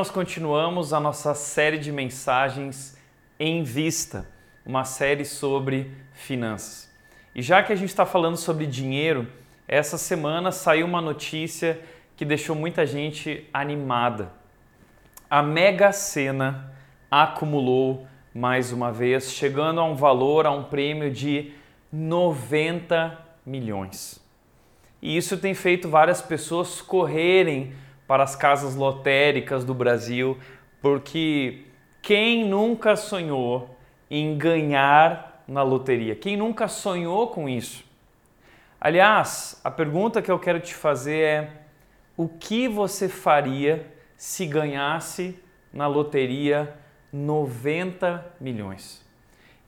Nós continuamos a nossa série de mensagens em vista, uma série sobre finanças. E já que a gente está falando sobre dinheiro, essa semana saiu uma notícia que deixou muita gente animada. A Mega Sena acumulou mais uma vez, chegando a um valor, a um prêmio de 90 milhões. E isso tem feito várias pessoas correrem para as casas lotéricas do Brasil, porque quem nunca sonhou em ganhar na loteria? Quem nunca sonhou com isso? Aliás, a pergunta que eu quero te fazer é: o que você faria se ganhasse na loteria 90 milhões?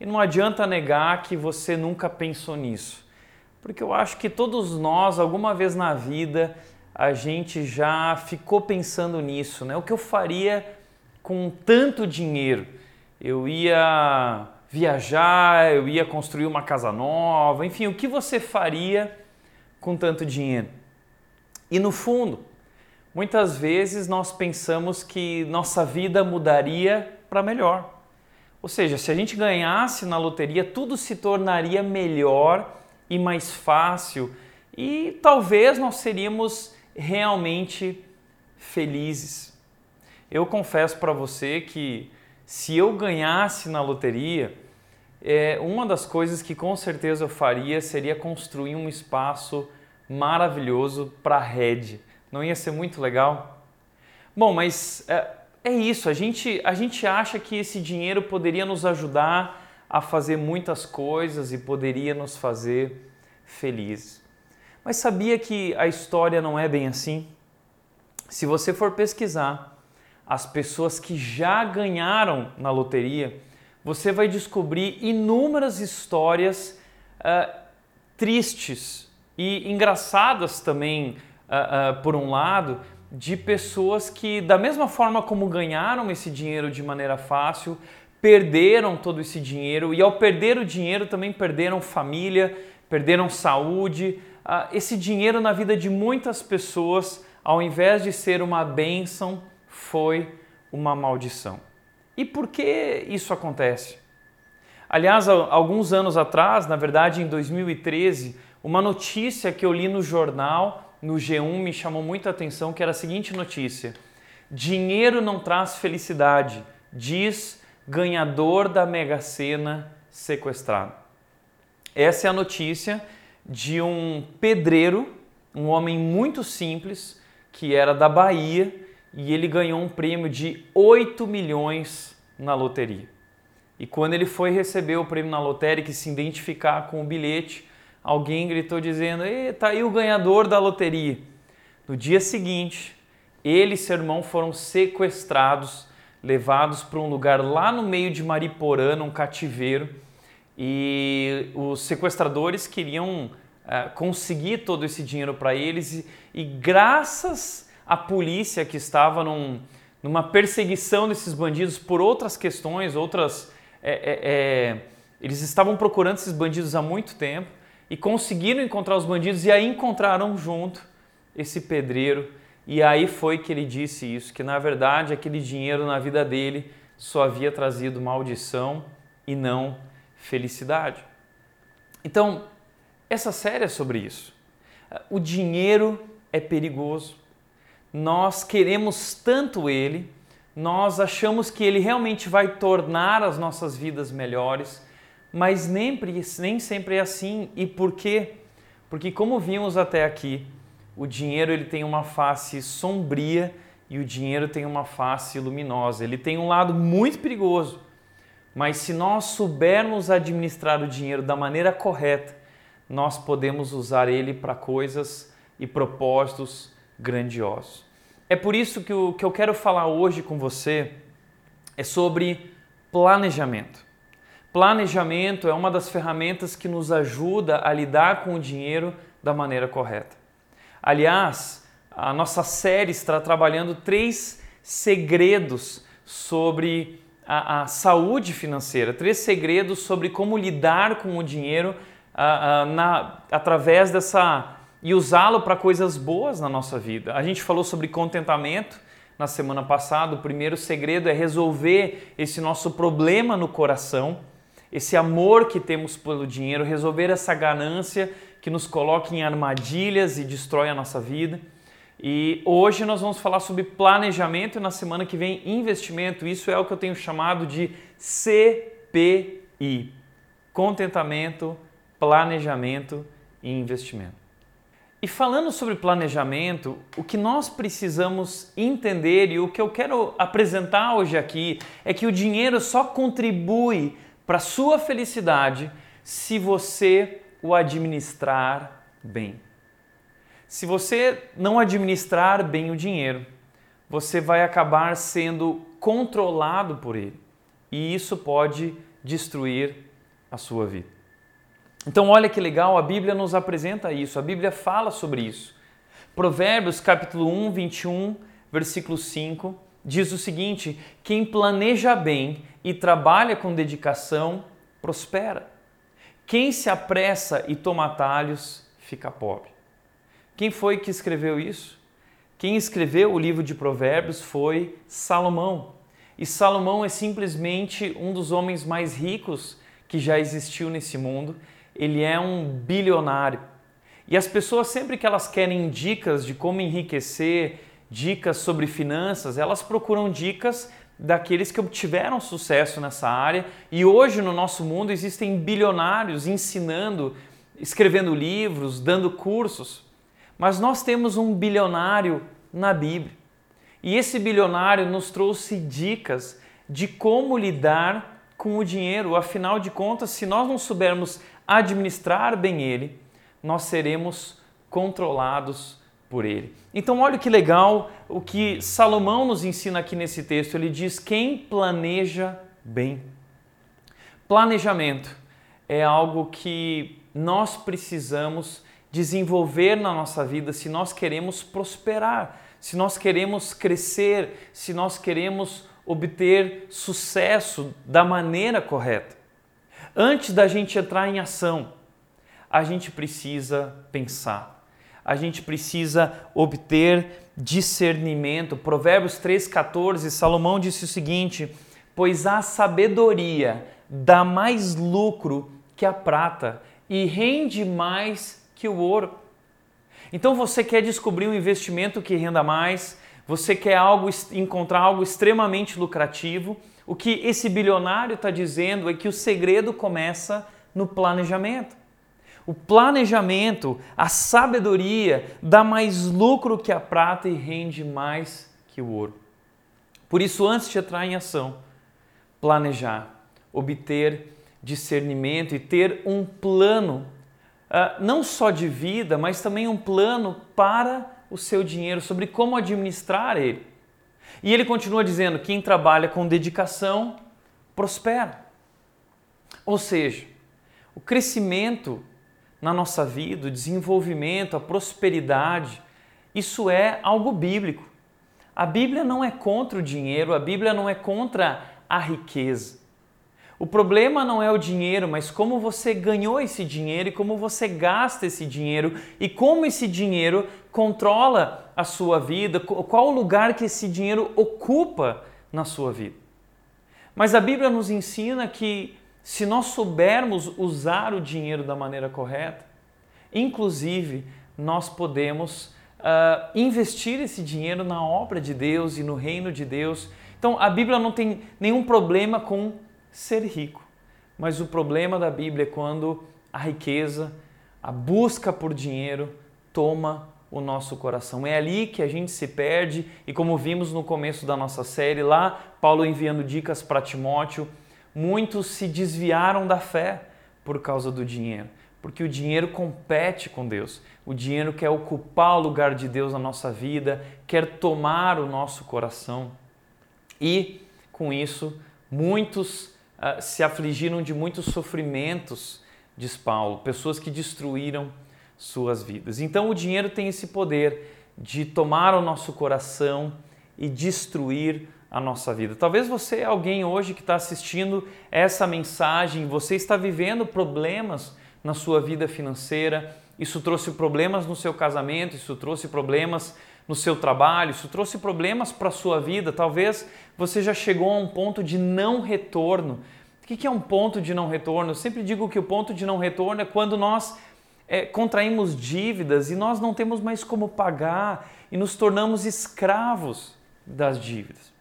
E não adianta negar que você nunca pensou nisso, porque eu acho que todos nós, alguma vez na vida, a gente já ficou pensando nisso, né? O que eu faria com tanto dinheiro? Eu ia viajar, eu ia construir uma casa nova, enfim, o que você faria com tanto dinheiro? E no fundo, muitas vezes nós pensamos que nossa vida mudaria para melhor. Ou seja, se a gente ganhasse na loteria, tudo se tornaria melhor e mais fácil e talvez nós seríamos realmente felizes. Eu confesso para você que se eu ganhasse na loteria, é, uma das coisas que com certeza eu faria seria construir um espaço maravilhoso para a rede. Não ia ser muito legal? Bom, mas é, é isso. A gente, a gente acha que esse dinheiro poderia nos ajudar a fazer muitas coisas e poderia nos fazer felizes. Mas sabia que a história não é bem assim? Se você for pesquisar as pessoas que já ganharam na loteria, você vai descobrir inúmeras histórias uh, tristes e engraçadas também, uh, uh, por um lado, de pessoas que, da mesma forma como ganharam esse dinheiro de maneira fácil, perderam todo esse dinheiro e, ao perder o dinheiro, também perderam família, perderam saúde, ah, esse dinheiro na vida de muitas pessoas, ao invés de ser uma bênção, foi uma maldição. E por que isso acontece? Aliás, alguns anos atrás, na verdade em 2013, uma notícia que eu li no jornal, no G1, me chamou muita atenção, que era a seguinte notícia: Dinheiro não traz felicidade, diz ganhador da Mega Sena sequestrado. Essa é a notícia de um pedreiro, um homem muito simples, que era da Bahia e ele ganhou um prêmio de 8 milhões na loteria. E quando ele foi receber o prêmio na lotérica e se identificar com o bilhete, alguém gritou dizendo: "Tá aí o ganhador da loteria". No dia seguinte, ele e seu irmão foram sequestrados, levados para um lugar lá no meio de Mariporã, um cativeiro e os sequestradores queriam uh, conseguir todo esse dinheiro para eles e, e, graças à polícia que estava num, numa perseguição desses bandidos por outras questões, outras é, é, eles estavam procurando esses bandidos há muito tempo e conseguiram encontrar os bandidos e aí encontraram junto esse pedreiro. E aí foi que ele disse isso, que na verdade aquele dinheiro na vida dele só havia trazido maldição e não felicidade. Então, essa série é sobre isso. O dinheiro é perigoso. Nós queremos tanto ele, nós achamos que ele realmente vai tornar as nossas vidas melhores, mas nem, nem sempre é assim. E por quê? Porque como vimos até aqui, o dinheiro ele tem uma face sombria e o dinheiro tem uma face luminosa. Ele tem um lado muito perigoso mas se nós soubermos administrar o dinheiro da maneira correta, nós podemos usar ele para coisas e propósitos grandiosos. É por isso que o que eu quero falar hoje com você é sobre planejamento. Planejamento é uma das ferramentas que nos ajuda a lidar com o dinheiro da maneira correta. Aliás, a nossa série está trabalhando três segredos sobre a, a saúde financeira, três segredos sobre como lidar com o dinheiro na, através dessa e usá-lo para coisas boas na nossa vida. A gente falou sobre contentamento na semana passada. O primeiro segredo é resolver esse nosso problema no coração, esse amor que temos pelo dinheiro, resolver essa ganância que nos coloca em armadilhas e destrói a nossa vida. E hoje nós vamos falar sobre planejamento e na semana que vem investimento. Isso é o que eu tenho chamado de CPI: contentamento, planejamento e investimento. E falando sobre planejamento, o que nós precisamos entender e o que eu quero apresentar hoje aqui é que o dinheiro só contribui para a sua felicidade se você o administrar bem. Se você não administrar bem o dinheiro, você vai acabar sendo controlado por ele. E isso pode destruir a sua vida. Então, olha que legal, a Bíblia nos apresenta isso, a Bíblia fala sobre isso. Provérbios capítulo 1, 21, versículo 5, diz o seguinte: Quem planeja bem e trabalha com dedicação, prospera. Quem se apressa e toma atalhos, fica pobre. Quem foi que escreveu isso? Quem escreveu o livro de Provérbios foi Salomão. E Salomão é simplesmente um dos homens mais ricos que já existiu nesse mundo. Ele é um bilionário. E as pessoas, sempre que elas querem dicas de como enriquecer, dicas sobre finanças, elas procuram dicas daqueles que obtiveram sucesso nessa área. E hoje no nosso mundo existem bilionários ensinando, escrevendo livros, dando cursos. Mas nós temos um bilionário na Bíblia. E esse bilionário nos trouxe dicas de como lidar com o dinheiro. Afinal de contas, se nós não soubermos administrar bem ele, nós seremos controlados por ele. Então, olha que legal o que Salomão nos ensina aqui nesse texto. Ele diz: quem planeja bem. Planejamento é algo que nós precisamos desenvolver na nossa vida se nós queremos prosperar, se nós queremos crescer, se nós queremos obter sucesso da maneira correta. Antes da gente entrar em ação, a gente precisa pensar, a gente precisa obter discernimento. Provérbios 3,14, Salomão disse o seguinte: Pois a sabedoria dá mais lucro que a prata e rende mais que o ouro. Então você quer descobrir um investimento que renda mais, você quer algo, encontrar algo extremamente lucrativo. O que esse bilionário está dizendo é que o segredo começa no planejamento. O planejamento, a sabedoria dá mais lucro que a prata e rende mais que o ouro. Por isso, antes de entrar em ação, planejar, obter discernimento e ter um plano não só de vida, mas também um plano para o seu dinheiro, sobre como administrar ele. E ele continua dizendo: quem trabalha com dedicação prospera. Ou seja, o crescimento na nossa vida, o desenvolvimento, a prosperidade, isso é algo bíblico. A Bíblia não é contra o dinheiro, a Bíblia não é contra a riqueza. O problema não é o dinheiro, mas como você ganhou esse dinheiro e como você gasta esse dinheiro e como esse dinheiro controla a sua vida, qual o lugar que esse dinheiro ocupa na sua vida. Mas a Bíblia nos ensina que se nós soubermos usar o dinheiro da maneira correta, inclusive nós podemos uh, investir esse dinheiro na obra de Deus e no reino de Deus. Então a Bíblia não tem nenhum problema com ser rico. Mas o problema da Bíblia é quando a riqueza, a busca por dinheiro toma o nosso coração. É ali que a gente se perde e como vimos no começo da nossa série lá, Paulo enviando dicas para Timóteo, muitos se desviaram da fé por causa do dinheiro, porque o dinheiro compete com Deus. O dinheiro quer ocupar o lugar de Deus na nossa vida, quer tomar o nosso coração. E com isso, muitos uh, se afligiram de muitos sofrimentos, diz Paulo, pessoas que destruíram suas vidas. Então o dinheiro tem esse poder de tomar o nosso coração e destruir a nossa vida. Talvez você é alguém hoje que está assistindo essa mensagem, você está vivendo problemas na sua vida financeira, isso trouxe problemas no seu casamento, isso trouxe problemas no seu trabalho, isso trouxe problemas para a sua vida, talvez você já chegou a um ponto de não retorno. O que é um ponto de não retorno? Eu sempre digo que o ponto de não retorno é quando nós é, contraímos dívidas e nós não temos mais como pagar e nos tornamos escravos das dívidas.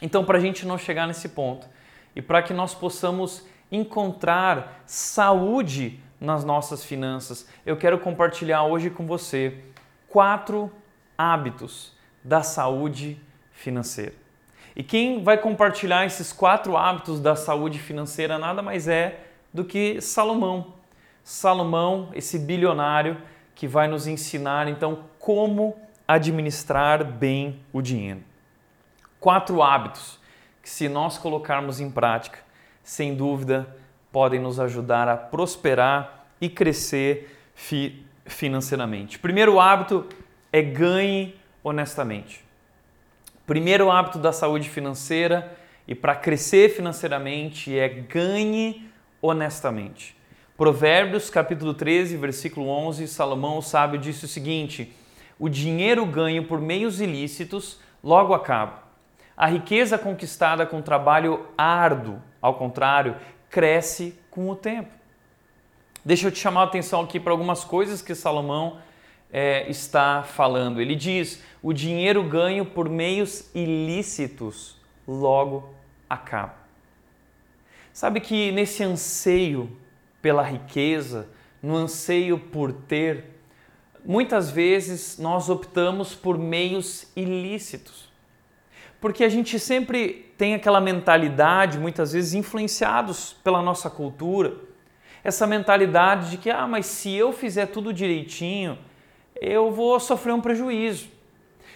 Então, para a gente não chegar nesse ponto e para que nós possamos encontrar saúde nas nossas finanças, eu quero compartilhar hoje com você quatro hábitos da saúde financeira. E quem vai compartilhar esses quatro hábitos da saúde financeira nada mais é do que Salomão. Salomão, esse bilionário que vai nos ensinar então como administrar bem o dinheiro. Quatro hábitos que, se nós colocarmos em prática, sem dúvida podem nos ajudar a prosperar e crescer fi financeiramente. Primeiro hábito é ganhe honestamente. Primeiro hábito da saúde financeira e para crescer financeiramente é ganhe honestamente. Provérbios capítulo 13, versículo 11, Salomão o sábio disse o seguinte: O dinheiro ganho por meios ilícitos logo acaba. A riqueza conquistada com trabalho árduo, ao contrário, cresce com o tempo. Deixa eu te chamar a atenção aqui para algumas coisas que Salomão é, está falando. Ele diz: o dinheiro ganho por meios ilícitos logo acaba. Sabe que nesse anseio pela riqueza, no anseio por ter, muitas vezes nós optamos por meios ilícitos. Porque a gente sempre tem aquela mentalidade, muitas vezes influenciados pela nossa cultura, essa mentalidade de que, ah, mas se eu fizer tudo direitinho, eu vou sofrer um prejuízo.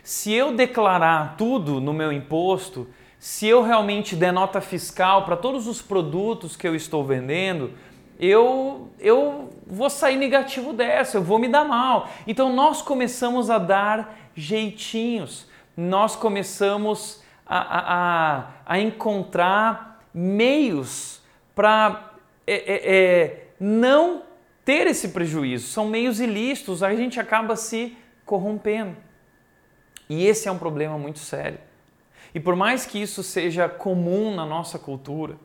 Se eu declarar tudo no meu imposto, se eu realmente der nota fiscal para todos os produtos que eu estou vendendo, eu, eu vou sair negativo dessa, eu vou me dar mal. Então nós começamos a dar jeitinhos, nós começamos a, a, a encontrar meios para é, é, é, não ter esse prejuízo. São meios ilícitos, a gente acaba se corrompendo. E esse é um problema muito sério. E por mais que isso seja comum na nossa cultura,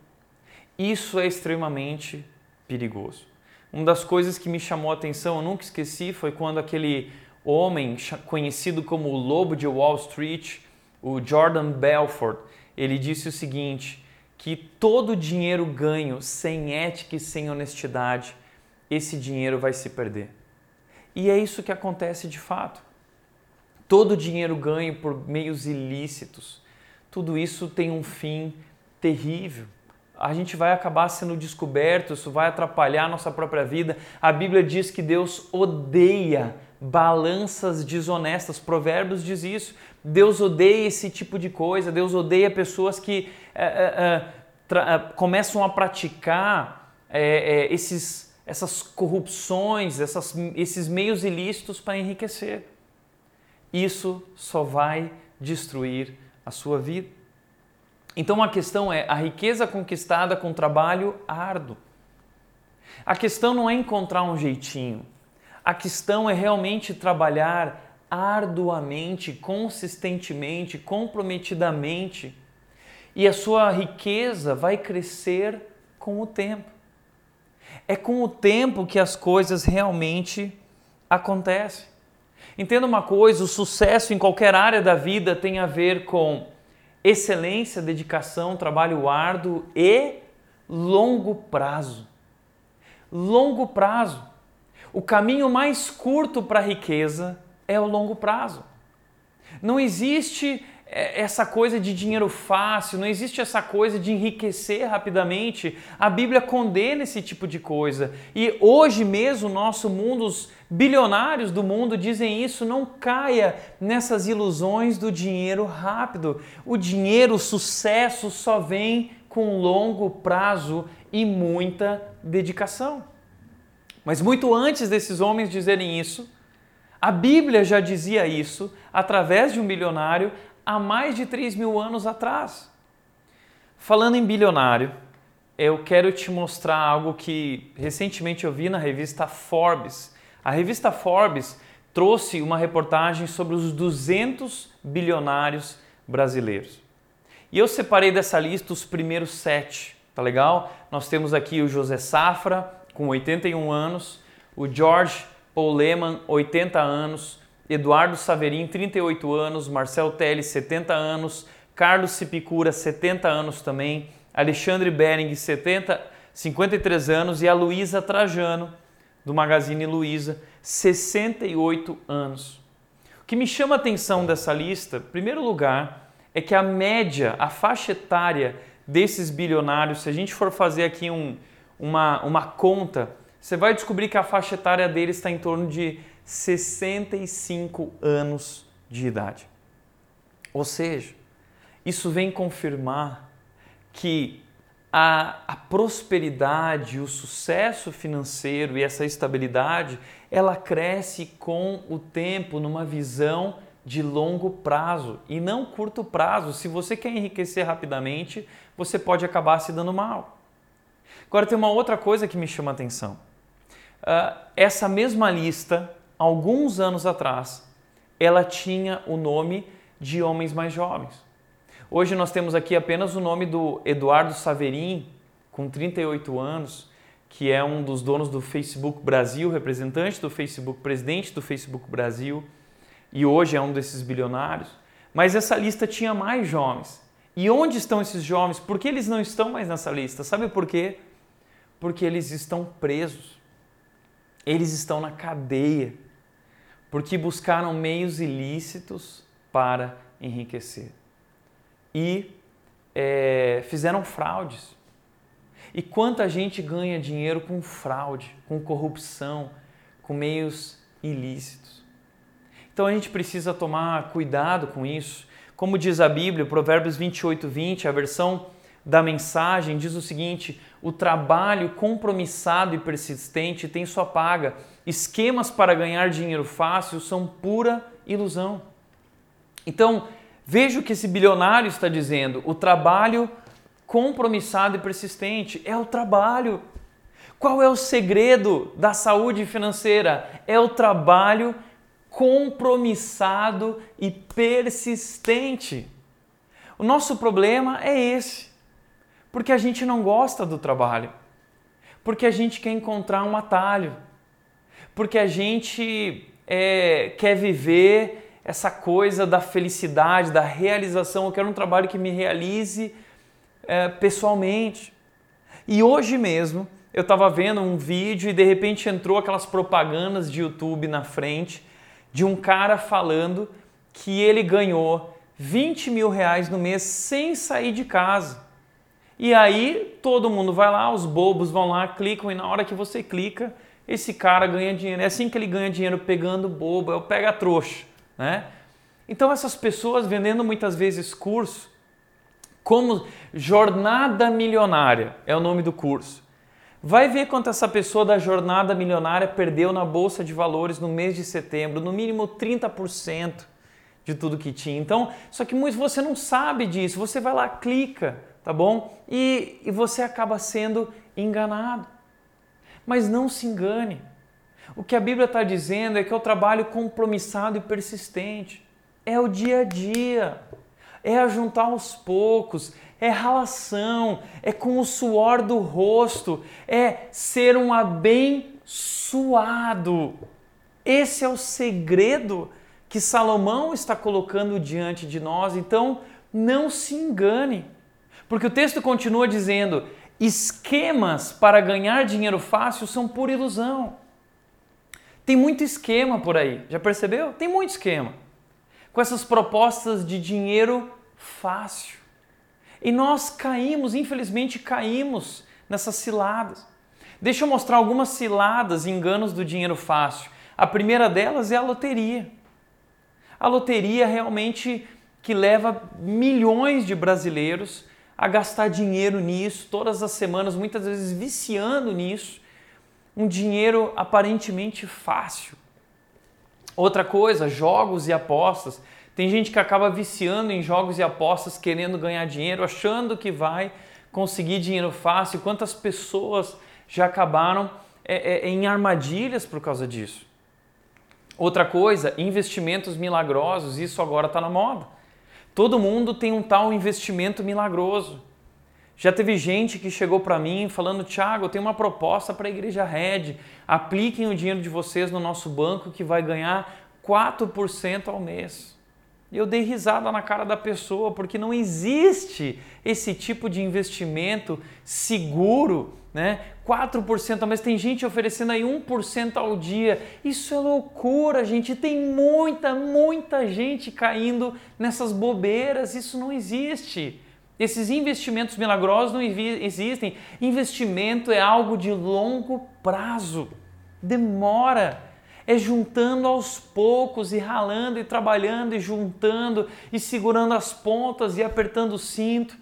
isso é extremamente perigoso. Uma das coisas que me chamou a atenção, eu nunca esqueci, foi quando aquele homem conhecido como o Lobo de Wall Street, o Jordan Belfort, ele disse o seguinte, que todo dinheiro ganho sem ética e sem honestidade, esse dinheiro vai se perder. E é isso que acontece de fato. Todo dinheiro ganho por meios ilícitos, tudo isso tem um fim terrível a gente vai acabar sendo descoberto, isso vai atrapalhar a nossa própria vida. A Bíblia diz que Deus odeia balanças desonestas. Provérbios diz isso. Deus odeia esse tipo de coisa. Deus odeia pessoas que é, é, começam a praticar é, esses, essas corrupções, essas, esses meios ilícitos para enriquecer. Isso só vai destruir a sua vida. Então a questão é a riqueza conquistada com trabalho árduo. A questão não é encontrar um jeitinho. A questão é realmente trabalhar arduamente, consistentemente, comprometidamente. E a sua riqueza vai crescer com o tempo. É com o tempo que as coisas realmente acontecem. Entenda uma coisa: o sucesso em qualquer área da vida tem a ver com excelência, dedicação, trabalho árduo e longo prazo. Longo prazo. O caminho mais curto para a riqueza é o longo prazo. Não existe essa coisa de dinheiro fácil, não existe essa coisa de enriquecer rapidamente. A Bíblia condena esse tipo de coisa. E hoje mesmo, nosso mundo, os bilionários do mundo dizem isso: não caia nessas ilusões do dinheiro rápido. O dinheiro, o sucesso só vem com longo prazo e muita dedicação. Mas muito antes desses homens dizerem isso, a Bíblia já dizia isso através de um bilionário há mais de 3 mil anos atrás. Falando em bilionário, eu quero te mostrar algo que recentemente eu vi na revista Forbes. A revista Forbes trouxe uma reportagem sobre os 200 bilionários brasileiros. E eu separei dessa lista os primeiros sete, tá legal? Nós temos aqui o José Safra, com 81 anos, o George Paul Lehmann, 80 anos, Eduardo Saverin, 38 anos, Marcel Teles, 70 anos, Carlos Cipicura, 70 anos também, Alexandre Bering, 70, 53 anos e a Luísa Trajano, do Magazine Luiza, 68 anos. O que me chama a atenção dessa lista, em primeiro lugar, é que a média, a faixa etária desses bilionários, se a gente for fazer aqui um, uma, uma conta, você vai descobrir que a faixa etária deles está em torno de 65 anos de idade. Ou seja, isso vem confirmar que a, a prosperidade, o sucesso financeiro e essa estabilidade, ela cresce com o tempo numa visão de longo prazo e não curto prazo. Se você quer enriquecer rapidamente, você pode acabar se dando mal. Agora tem uma outra coisa que me chama a atenção. Uh, essa mesma lista, alguns anos atrás, ela tinha o nome de homens mais jovens. Hoje nós temos aqui apenas o nome do Eduardo Saverin, com 38 anos, que é um dos donos do Facebook Brasil, representante do Facebook, presidente do Facebook Brasil, e hoje é um desses bilionários. Mas essa lista tinha mais jovens. E onde estão esses jovens? Por que eles não estão mais nessa lista? Sabe por quê? Porque eles estão presos. Eles estão na cadeia. Porque buscaram meios ilícitos para enriquecer e é, fizeram fraudes. E quanta gente ganha dinheiro com fraude, com corrupção, com meios ilícitos. Então a gente precisa tomar cuidado com isso. Como diz a Bíblia, Provérbios 28, 20, a versão da mensagem diz o seguinte: o trabalho compromissado e persistente tem sua paga. Esquemas para ganhar dinheiro fácil são pura ilusão. Então, Veja o que esse bilionário está dizendo: o trabalho compromissado e persistente é o trabalho. Qual é o segredo da saúde financeira? É o trabalho compromissado e persistente. O nosso problema é esse, porque a gente não gosta do trabalho, porque a gente quer encontrar um atalho, porque a gente é, quer viver essa coisa da felicidade, da realização. Eu quero um trabalho que me realize é, pessoalmente. E hoje mesmo eu estava vendo um vídeo e de repente entrou aquelas propagandas de YouTube na frente de um cara falando que ele ganhou 20 mil reais no mês sem sair de casa. E aí todo mundo vai lá, os bobos vão lá, clicam e na hora que você clica, esse cara ganha dinheiro. É assim que ele ganha dinheiro pegando bobo, é o pega trouxa. Né? Então essas pessoas vendendo muitas vezes curso, como Jornada Milionária é o nome do curso. Vai ver quanto essa pessoa da Jornada Milionária perdeu na Bolsa de Valores no mês de setembro, no mínimo 30% de tudo que tinha. Então, só que muito você não sabe disso, você vai lá, clica, tá bom? E, e você acaba sendo enganado. Mas não se engane. O que a Bíblia está dizendo é que é o trabalho compromissado e persistente. É o dia a dia. É a juntar aos poucos. É ralação. É com o suor do rosto. É ser um abençoado. Esse é o segredo que Salomão está colocando diante de nós. Então, não se engane. Porque o texto continua dizendo: esquemas para ganhar dinheiro fácil são pura ilusão. Tem muito esquema por aí, já percebeu? Tem muito esquema. Com essas propostas de dinheiro fácil. E nós caímos, infelizmente caímos nessas ciladas. Deixa eu mostrar algumas ciladas e enganos do dinheiro fácil. A primeira delas é a loteria. A loteria realmente que leva milhões de brasileiros a gastar dinheiro nisso todas as semanas, muitas vezes viciando nisso um dinheiro aparentemente fácil. Outra coisa, jogos e apostas. Tem gente que acaba viciando em jogos e apostas, querendo ganhar dinheiro, achando que vai conseguir dinheiro fácil. Quantas pessoas já acabaram é, é, em armadilhas por causa disso? Outra coisa, investimentos milagrosos, isso agora está na moda. Todo mundo tem um tal investimento milagroso. Já teve gente que chegou para mim falando: Tiago, eu tenho uma proposta para a Igreja Red. Apliquem o dinheiro de vocês no nosso banco que vai ganhar 4% ao mês. Eu dei risada na cara da pessoa, porque não existe esse tipo de investimento seguro, né? 4% ao mês, tem gente oferecendo aí 1% ao dia. Isso é loucura, gente. Tem muita, muita gente caindo nessas bobeiras. Isso não existe. Esses investimentos milagrosos não existem. Investimento é algo de longo prazo. Demora é juntando aos poucos e ralando e trabalhando e juntando e segurando as pontas e apertando o cinto.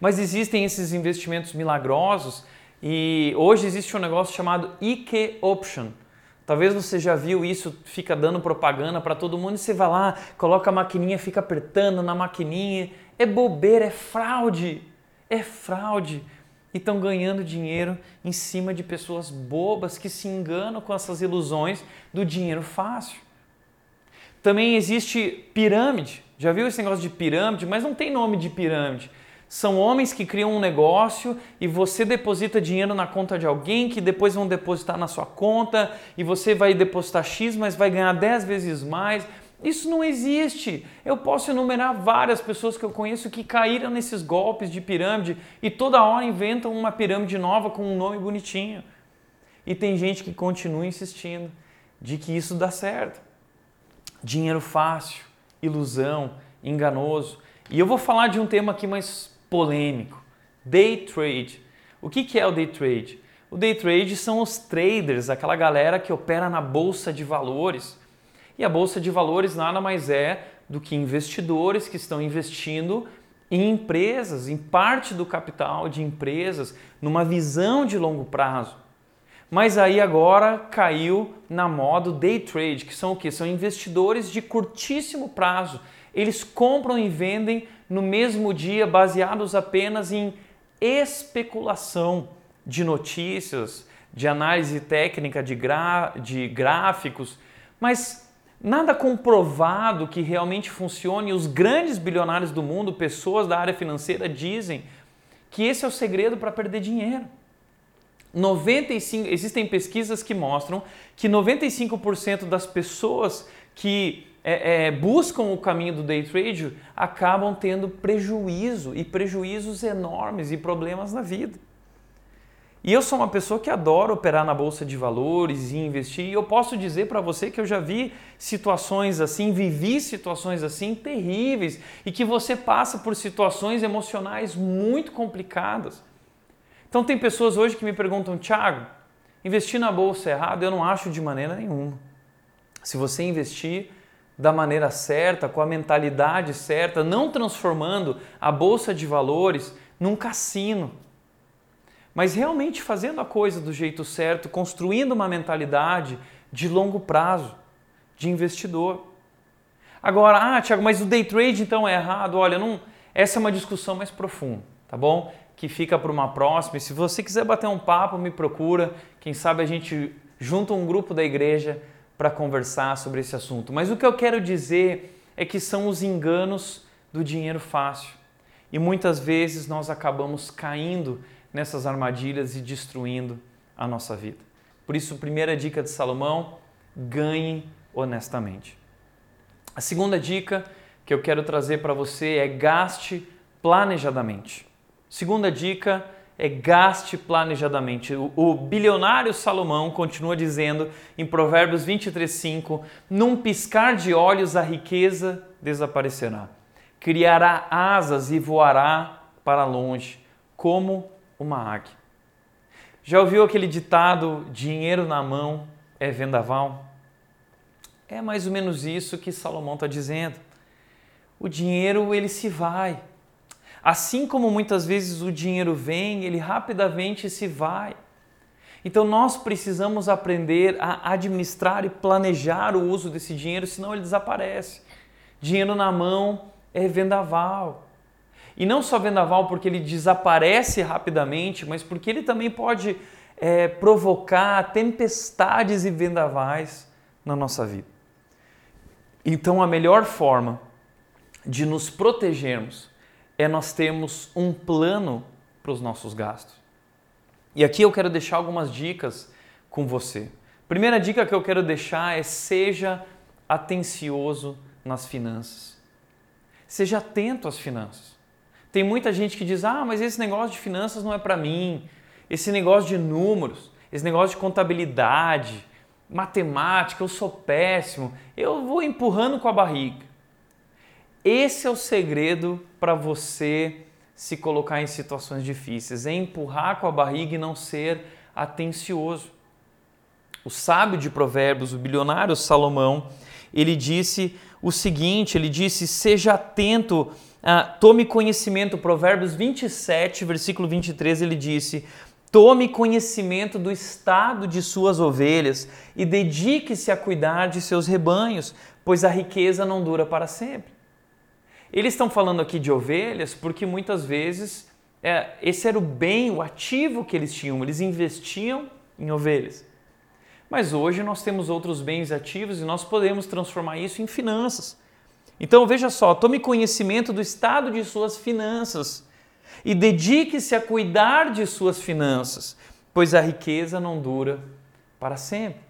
Mas existem esses investimentos milagrosos e hoje existe um negócio chamado IK Option. Talvez você já viu isso, fica dando propaganda para todo mundo e você vai lá, coloca a maquininha, fica apertando na maquininha. É bobeira, é fraude. É fraude e estão ganhando dinheiro em cima de pessoas bobas que se enganam com essas ilusões do dinheiro fácil. Também existe pirâmide. Já viu esse negócio de pirâmide? Mas não tem nome de pirâmide. São homens que criam um negócio e você deposita dinheiro na conta de alguém que depois vão depositar na sua conta e você vai depositar X, mas vai ganhar 10 vezes mais. Isso não existe. Eu posso enumerar várias pessoas que eu conheço que caíram nesses golpes de pirâmide e toda hora inventam uma pirâmide nova com um nome bonitinho. E tem gente que continua insistindo de que isso dá certo. Dinheiro fácil, ilusão, enganoso. E eu vou falar de um tema aqui mais polêmico: day trade. O que é o day trade? O day trade são os traders, aquela galera que opera na bolsa de valores e a bolsa de valores nada mais é do que investidores que estão investindo em empresas, em parte do capital de empresas, numa visão de longo prazo. Mas aí agora caiu na moda o day trade, que são o que? São investidores de curtíssimo prazo. Eles compram e vendem no mesmo dia, baseados apenas em especulação de notícias, de análise técnica de, de gráficos, mas nada comprovado que realmente funcione. Os grandes bilionários do mundo, pessoas da área financeira, dizem que esse é o segredo para perder dinheiro. 95, existem pesquisas que mostram que 95% das pessoas que é, é, buscam o caminho do day trade acabam tendo prejuízo e prejuízos enormes e problemas na vida. E eu sou uma pessoa que adora operar na bolsa de valores e investir, e eu posso dizer para você que eu já vi situações assim, vivi situações assim terríveis e que você passa por situações emocionais muito complicadas. Então tem pessoas hoje que me perguntam, Thiago, investir na bolsa é errado? Eu não acho de maneira nenhuma. Se você investir da maneira certa, com a mentalidade certa, não transformando a bolsa de valores num cassino, mas realmente fazendo a coisa do jeito certo, construindo uma mentalidade de longo prazo, de investidor. Agora, ah, Tiago, mas o day trade então é errado? Olha, não, essa é uma discussão mais profunda, tá bom? Que fica para uma próxima. E se você quiser bater um papo, me procura. Quem sabe a gente junta um grupo da igreja para conversar sobre esse assunto. Mas o que eu quero dizer é que são os enganos do dinheiro fácil. E muitas vezes nós acabamos caindo nessas armadilhas e destruindo a nossa vida. Por isso, primeira dica de Salomão: ganhe honestamente. A segunda dica que eu quero trazer para você é gaste planejadamente. Segunda dica é gaste planejadamente. O, o, bilionário Salomão continua dizendo em Provérbios 23:5, num piscar de olhos a riqueza desaparecerá. Criará asas e voará para longe, como uma águia. Já ouviu aquele ditado: dinheiro na mão é vendaval? É mais ou menos isso que Salomão está dizendo. O dinheiro ele se vai. Assim como muitas vezes o dinheiro vem, ele rapidamente se vai. Então nós precisamos aprender a administrar e planejar o uso desse dinheiro, senão ele desaparece. Dinheiro na mão é vendaval. E não só vendaval porque ele desaparece rapidamente, mas porque ele também pode é, provocar tempestades e vendavais na nossa vida. Então, a melhor forma de nos protegermos é nós termos um plano para os nossos gastos. E aqui eu quero deixar algumas dicas com você. Primeira dica que eu quero deixar é seja atencioso nas finanças. Seja atento às finanças. Tem muita gente que diz: "Ah, mas esse negócio de finanças não é para mim. Esse negócio de números, esse negócio de contabilidade, matemática, eu sou péssimo. Eu vou empurrando com a barriga." Esse é o segredo para você se colocar em situações difíceis, é empurrar com a barriga e não ser atencioso. O sábio de Provérbios, o bilionário Salomão, ele disse o seguinte: ele disse, seja atento, ah, tome conhecimento. Provérbios 27, versículo 23, ele disse: Tome conhecimento do estado de suas ovelhas e dedique-se a cuidar de seus rebanhos, pois a riqueza não dura para sempre. Eles estão falando aqui de ovelhas porque muitas vezes é, esse era o bem, o ativo que eles tinham, eles investiam em ovelhas. Mas hoje nós temos outros bens ativos e nós podemos transformar isso em finanças. Então veja só, tome conhecimento do estado de suas finanças e dedique-se a cuidar de suas finanças, pois a riqueza não dura para sempre.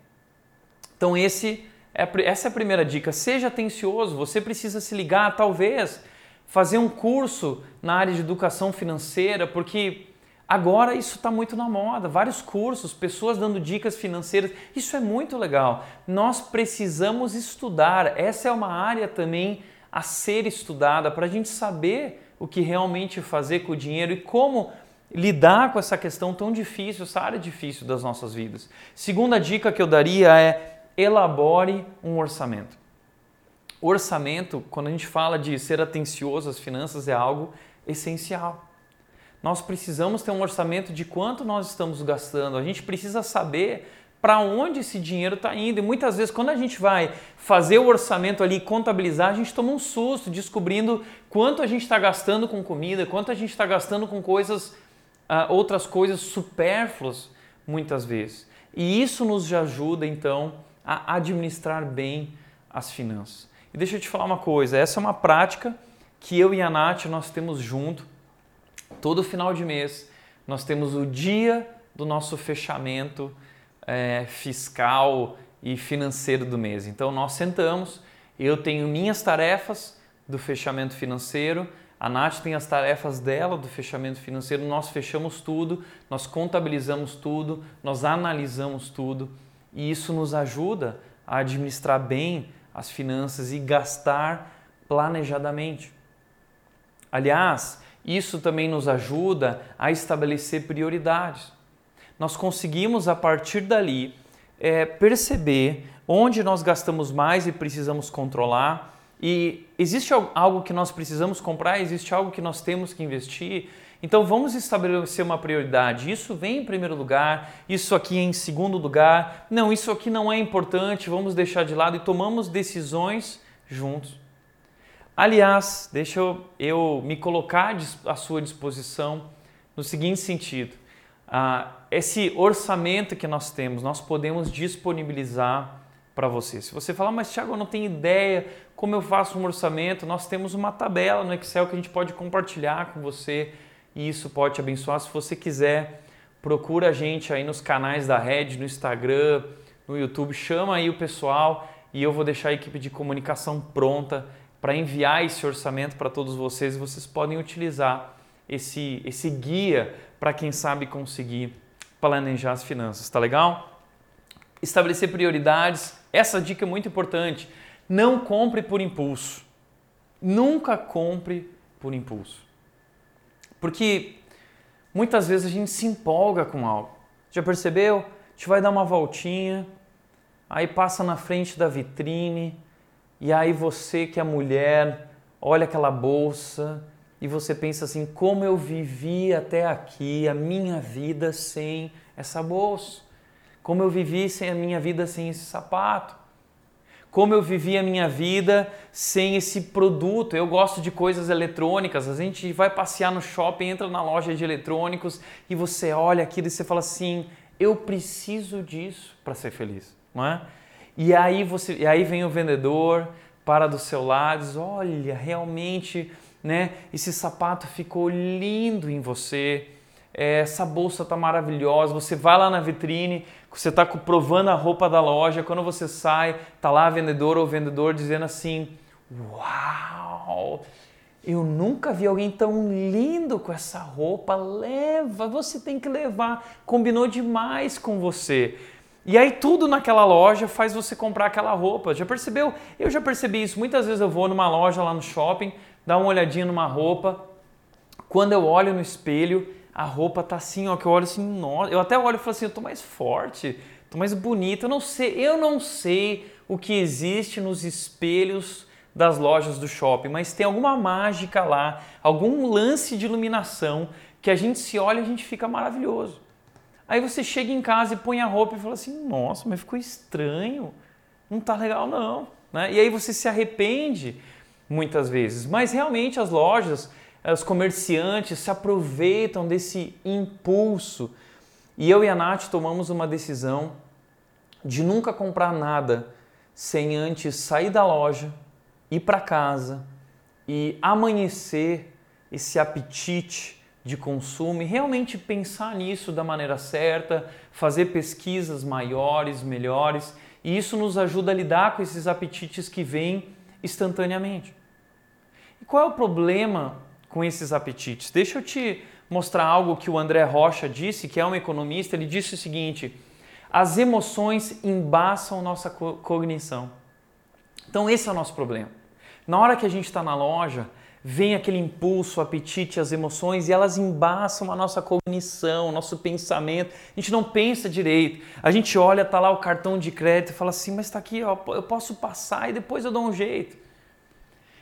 Então esse essa é a primeira dica. Seja atencioso, você precisa se ligar, talvez, fazer um curso na área de educação financeira, porque agora isso está muito na moda. Vários cursos, pessoas dando dicas financeiras. Isso é muito legal. Nós precisamos estudar. Essa é uma área também a ser estudada para a gente saber o que realmente fazer com o dinheiro e como lidar com essa questão tão difícil, essa área difícil das nossas vidas. Segunda dica que eu daria é elabore um orçamento. orçamento, quando a gente fala de ser atencioso às finanças, é algo essencial. Nós precisamos ter um orçamento de quanto nós estamos gastando. A gente precisa saber para onde esse dinheiro está indo. E muitas vezes, quando a gente vai fazer o orçamento ali, contabilizar, a gente toma um susto descobrindo quanto a gente está gastando com comida, quanto a gente está gastando com coisas, uh, outras coisas supérfluas, muitas vezes. E isso nos ajuda, então, a administrar bem as finanças. E deixa eu te falar uma coisa, essa é uma prática que eu e a Nath nós temos junto. Todo final de mês nós temos o dia do nosso fechamento é, fiscal e financeiro do mês. Então nós sentamos, eu tenho minhas tarefas do fechamento financeiro, a Nath tem as tarefas dela do fechamento financeiro, nós fechamos tudo, nós contabilizamos tudo, nós analisamos tudo e isso nos ajuda a administrar bem as finanças e gastar planejadamente. Aliás, isso também nos ajuda a estabelecer prioridades. Nós conseguimos, a partir dali, é, perceber onde nós gastamos mais e precisamos controlar. E existe algo que nós precisamos comprar, existe algo que nós temos que investir então vamos estabelecer uma prioridade. Isso vem em primeiro lugar, isso aqui em segundo lugar. Não, isso aqui não é importante, vamos deixar de lado e tomamos decisões juntos. Aliás, deixa eu, eu me colocar à sua disposição no seguinte sentido: ah, esse orçamento que nós temos, nós podemos disponibilizar para você. Se você falar, mas Thiago, eu não tenho ideia como eu faço um orçamento, nós temos uma tabela no Excel que a gente pode compartilhar com você e isso pode te abençoar. Se você quiser, procura a gente aí nos canais da Red, no Instagram, no YouTube, chama aí o pessoal e eu vou deixar a equipe de comunicação pronta para enviar esse orçamento para todos vocês. Vocês podem utilizar esse, esse guia para quem sabe conseguir planejar as finanças, tá legal? Estabelecer prioridades, essa dica é muito importante. Não compre por impulso. Nunca compre por impulso. Porque muitas vezes a gente se empolga com algo. Já percebeu? A gente vai dar uma voltinha, aí passa na frente da vitrine, e aí você que é mulher, olha aquela bolsa e você pensa assim: como eu vivi até aqui a minha vida sem essa bolsa? Como eu vivi sem a minha vida sem esse sapato? Como eu vivi a minha vida sem esse produto. Eu gosto de coisas eletrônicas. A gente vai passear no shopping, entra na loja de eletrônicos e você olha aquilo e você fala assim: eu preciso disso para ser feliz, não é? E aí você, e aí vem o vendedor para do seu lado, diz, olha, realmente, né? Esse sapato ficou lindo em você. Essa bolsa tá maravilhosa. Você vai lá na vitrine, você está provando a roupa da loja. Quando você sai, tá lá a vendedora ou vendedor dizendo assim: Uau! Eu nunca vi alguém tão lindo com essa roupa. Leva, você tem que levar. Combinou demais com você. E aí tudo naquela loja faz você comprar aquela roupa. Já percebeu? Eu já percebi isso. Muitas vezes eu vou numa loja lá no shopping, dar uma olhadinha numa roupa. Quando eu olho no espelho, a roupa tá assim, ó, que eu olho assim, nossa, eu até olho e falo assim, eu tô mais forte, tô mais bonita. Eu não sei, eu não sei o que existe nos espelhos das lojas do shopping, mas tem alguma mágica lá, algum lance de iluminação que a gente se olha e a gente fica maravilhoso. Aí você chega em casa e põe a roupa e fala assim: nossa, mas ficou estranho, não tá legal não. Né? E aí você se arrepende muitas vezes. Mas realmente as lojas, os comerciantes se aproveitam desse impulso. E eu e a Nath tomamos uma decisão de nunca comprar nada sem antes sair da loja, ir para casa e amanhecer esse apetite de consumo e realmente pensar nisso da maneira certa, fazer pesquisas maiores, melhores, e isso nos ajuda a lidar com esses apetites que vêm instantaneamente. E qual é o problema com esses apetites? Deixa eu te mostrar algo que o André Rocha disse, que é um economista, ele disse o seguinte: as emoções embaçam nossa cognição. Então esse é o nosso problema. Na hora que a gente está na loja, vem aquele impulso, o apetite, as emoções e elas embaçam a nossa cognição, o nosso pensamento. A gente não pensa direito. A gente olha, tá lá o cartão de crédito e fala assim, mas está aqui, ó, eu posso passar e depois eu dou um jeito.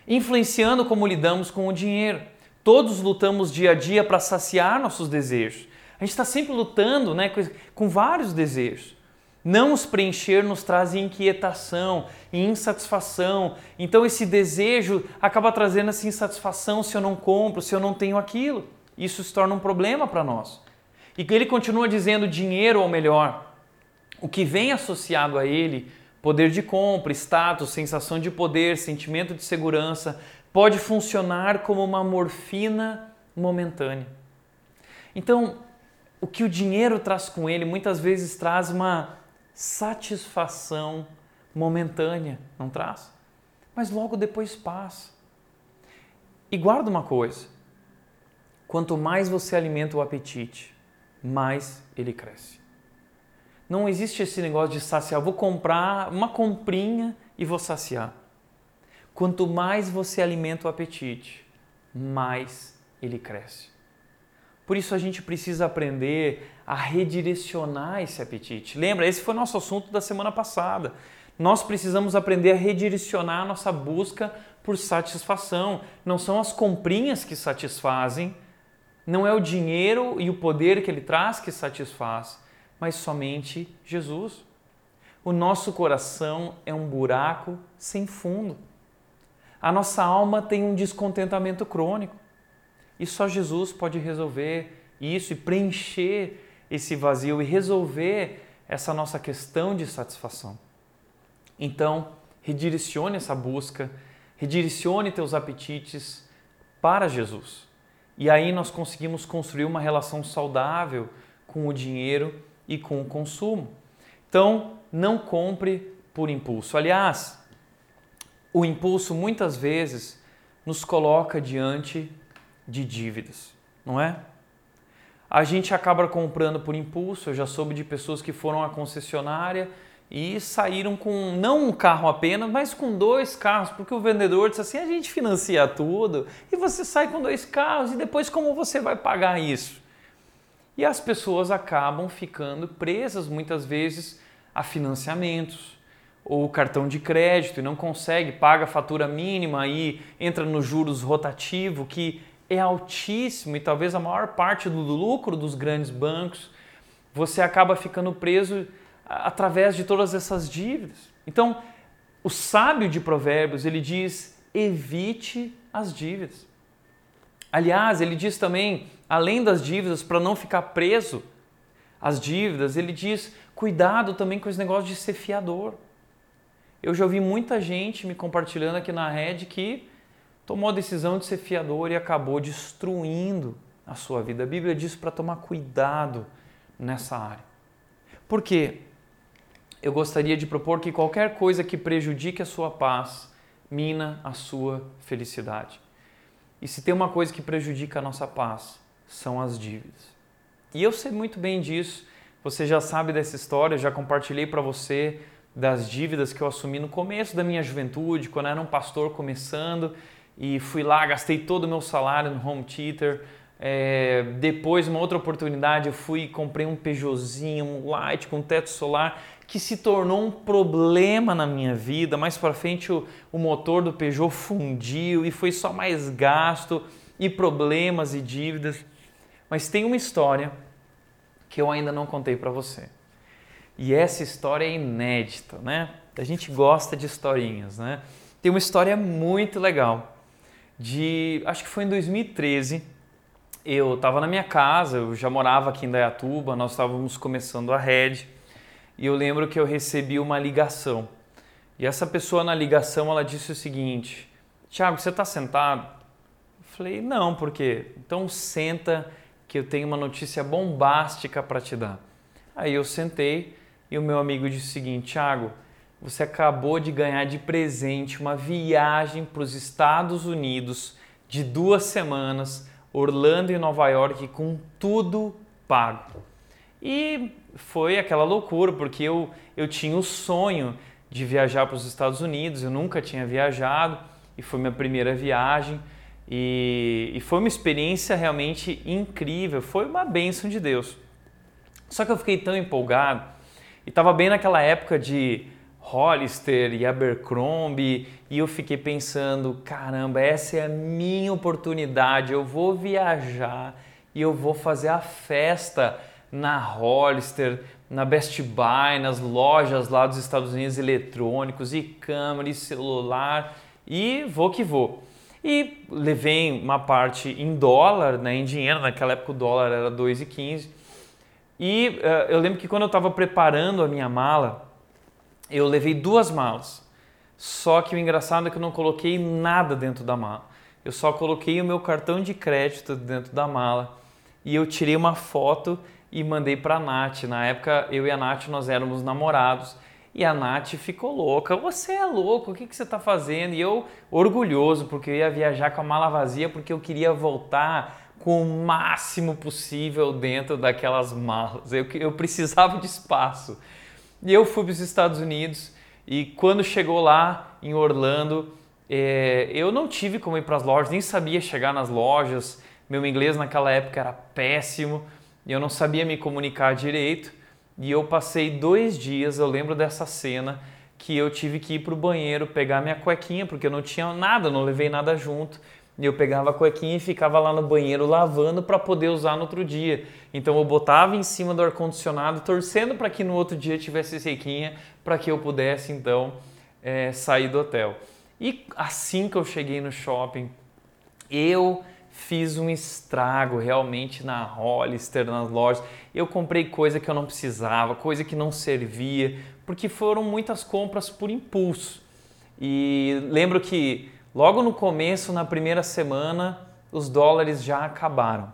Influenciando como lidamos com o dinheiro. Todos lutamos dia a dia para saciar nossos desejos. A gente está sempre lutando né, com vários desejos. Não os preencher nos traz inquietação e insatisfação. Então esse desejo acaba trazendo essa insatisfação se eu não compro, se eu não tenho aquilo. Isso se torna um problema para nós. E ele continua dizendo dinheiro ou melhor, o que vem associado a ele, poder de compra, status, sensação de poder, sentimento de segurança, pode funcionar como uma morfina momentânea. Então, o que o dinheiro traz com ele muitas vezes traz uma satisfação momentânea, não traz? Mas logo depois passa. E guarda uma coisa: quanto mais você alimenta o apetite, mais ele cresce. Não existe esse negócio de saciar, vou comprar uma comprinha e vou saciar. Quanto mais você alimenta o apetite, mais ele cresce. Por isso a gente precisa aprender a redirecionar esse apetite. Lembra, esse foi nosso assunto da semana passada. Nós precisamos aprender a redirecionar a nossa busca por satisfação. Não são as comprinhas que satisfazem, não é o dinheiro e o poder que ele traz que satisfaz, mas somente Jesus. O nosso coração é um buraco sem fundo. A nossa alma tem um descontentamento crônico. E só Jesus pode resolver isso e preencher esse vazio e resolver essa nossa questão de satisfação. Então, redirecione essa busca, redirecione teus apetites para Jesus. E aí nós conseguimos construir uma relação saudável com o dinheiro e com o consumo. Então, não compre por impulso. Aliás, o impulso muitas vezes nos coloca diante de dívidas, não é? A gente acaba comprando por impulso. Eu já soube de pessoas que foram à concessionária e saíram com não um carro apenas, mas com dois carros, porque o vendedor disse assim: a gente financia tudo e você sai com dois carros e depois como você vai pagar isso? E as pessoas acabam ficando presas muitas vezes a financiamentos ou cartão de crédito e não consegue, paga a fatura mínima e entra nos juros rotativo que é altíssimo e talvez a maior parte do lucro dos grandes bancos, você acaba ficando preso através de todas essas dívidas. Então, o sábio de Provérbios, ele diz: evite as dívidas. Aliás, ele diz também, além das dívidas, para não ficar preso às dívidas, ele diz: cuidado também com os negócios de ser fiador. Eu já ouvi muita gente me compartilhando aqui na rede que tomou a decisão de ser fiador e acabou destruindo a sua vida. A Bíblia diz para tomar cuidado nessa área. Por quê? Eu gostaria de propor que qualquer coisa que prejudique a sua paz mina a sua felicidade. E se tem uma coisa que prejudica a nossa paz, são as dívidas. E eu sei muito bem disso. Você já sabe dessa história, já compartilhei para você das dívidas que eu assumi no começo da minha juventude, quando eu era um pastor começando e fui lá, gastei todo o meu salário no home theater. É, depois, uma outra oportunidade, eu fui e comprei um Peugeotzinho, um Light com teto solar, que se tornou um problema na minha vida. Mais para frente, o, o motor do Peugeot fundiu e foi só mais gasto e problemas e dívidas. Mas tem uma história que eu ainda não contei para você. E essa história é inédita, né? A gente gosta de historinhas, né? Tem uma história muito legal de, acho que foi em 2013, eu estava na minha casa, eu já morava aqui em Dayatuba, nós estávamos começando a rede, e eu lembro que eu recebi uma ligação. E essa pessoa na ligação, ela disse o seguinte: "Tiago, você está sentado?" Eu falei: "Não, por quê?" Então senta que eu tenho uma notícia bombástica para te dar. Aí eu sentei e o meu amigo disse o seguinte: Tiago, você acabou de ganhar de presente uma viagem para os Estados Unidos de duas semanas, Orlando e Nova York, com tudo pago. E foi aquela loucura, porque eu, eu tinha o sonho de viajar para os Estados Unidos, eu nunca tinha viajado e foi minha primeira viagem. E, e foi uma experiência realmente incrível, foi uma bênção de Deus. Só que eu fiquei tão empolgado e estava bem naquela época de Hollister e Abercrombie e eu fiquei pensando, caramba, essa é a minha oportunidade, eu vou viajar e eu vou fazer a festa na Hollister, na Best Buy, nas lojas lá dos Estados Unidos eletrônicos e câmera e celular e vou que vou. E levei uma parte em dólar, né, em dinheiro, naquela época o dólar era 2,15. E uh, eu lembro que quando eu estava preparando a minha mala, eu levei duas malas. Só que o engraçado é que eu não coloquei nada dentro da mala. Eu só coloquei o meu cartão de crédito dentro da mala e eu tirei uma foto e mandei para a Nath. Na época, eu e a Nath nós éramos namorados e a Nath ficou louca. Você é louco, o que, que você está fazendo? E eu, orgulhoso, porque eu ia viajar com a mala vazia, porque eu queria voltar com o máximo possível dentro daquelas malas. Eu, eu precisava de espaço. E eu fui para os Estados Unidos e quando chegou lá em Orlando, é, eu não tive como ir para as lojas, nem sabia chegar nas lojas. Meu inglês naquela época era péssimo e eu não sabia me comunicar direito. E eu passei dois dias, eu lembro dessa cena, que eu tive que ir para o banheiro pegar minha cuequinha, porque eu não tinha nada, não levei nada junto. E eu pegava a cuequinha e ficava lá no banheiro lavando para poder usar no outro dia. Então eu botava em cima do ar-condicionado, torcendo para que no outro dia tivesse sequinha, para que eu pudesse então é, sair do hotel. E assim que eu cheguei no shopping, eu fiz um estrago realmente na Hollister, nas lojas. Eu comprei coisa que eu não precisava, coisa que não servia, porque foram muitas compras por impulso. E lembro que logo no começo, na primeira semana, os dólares já acabaram.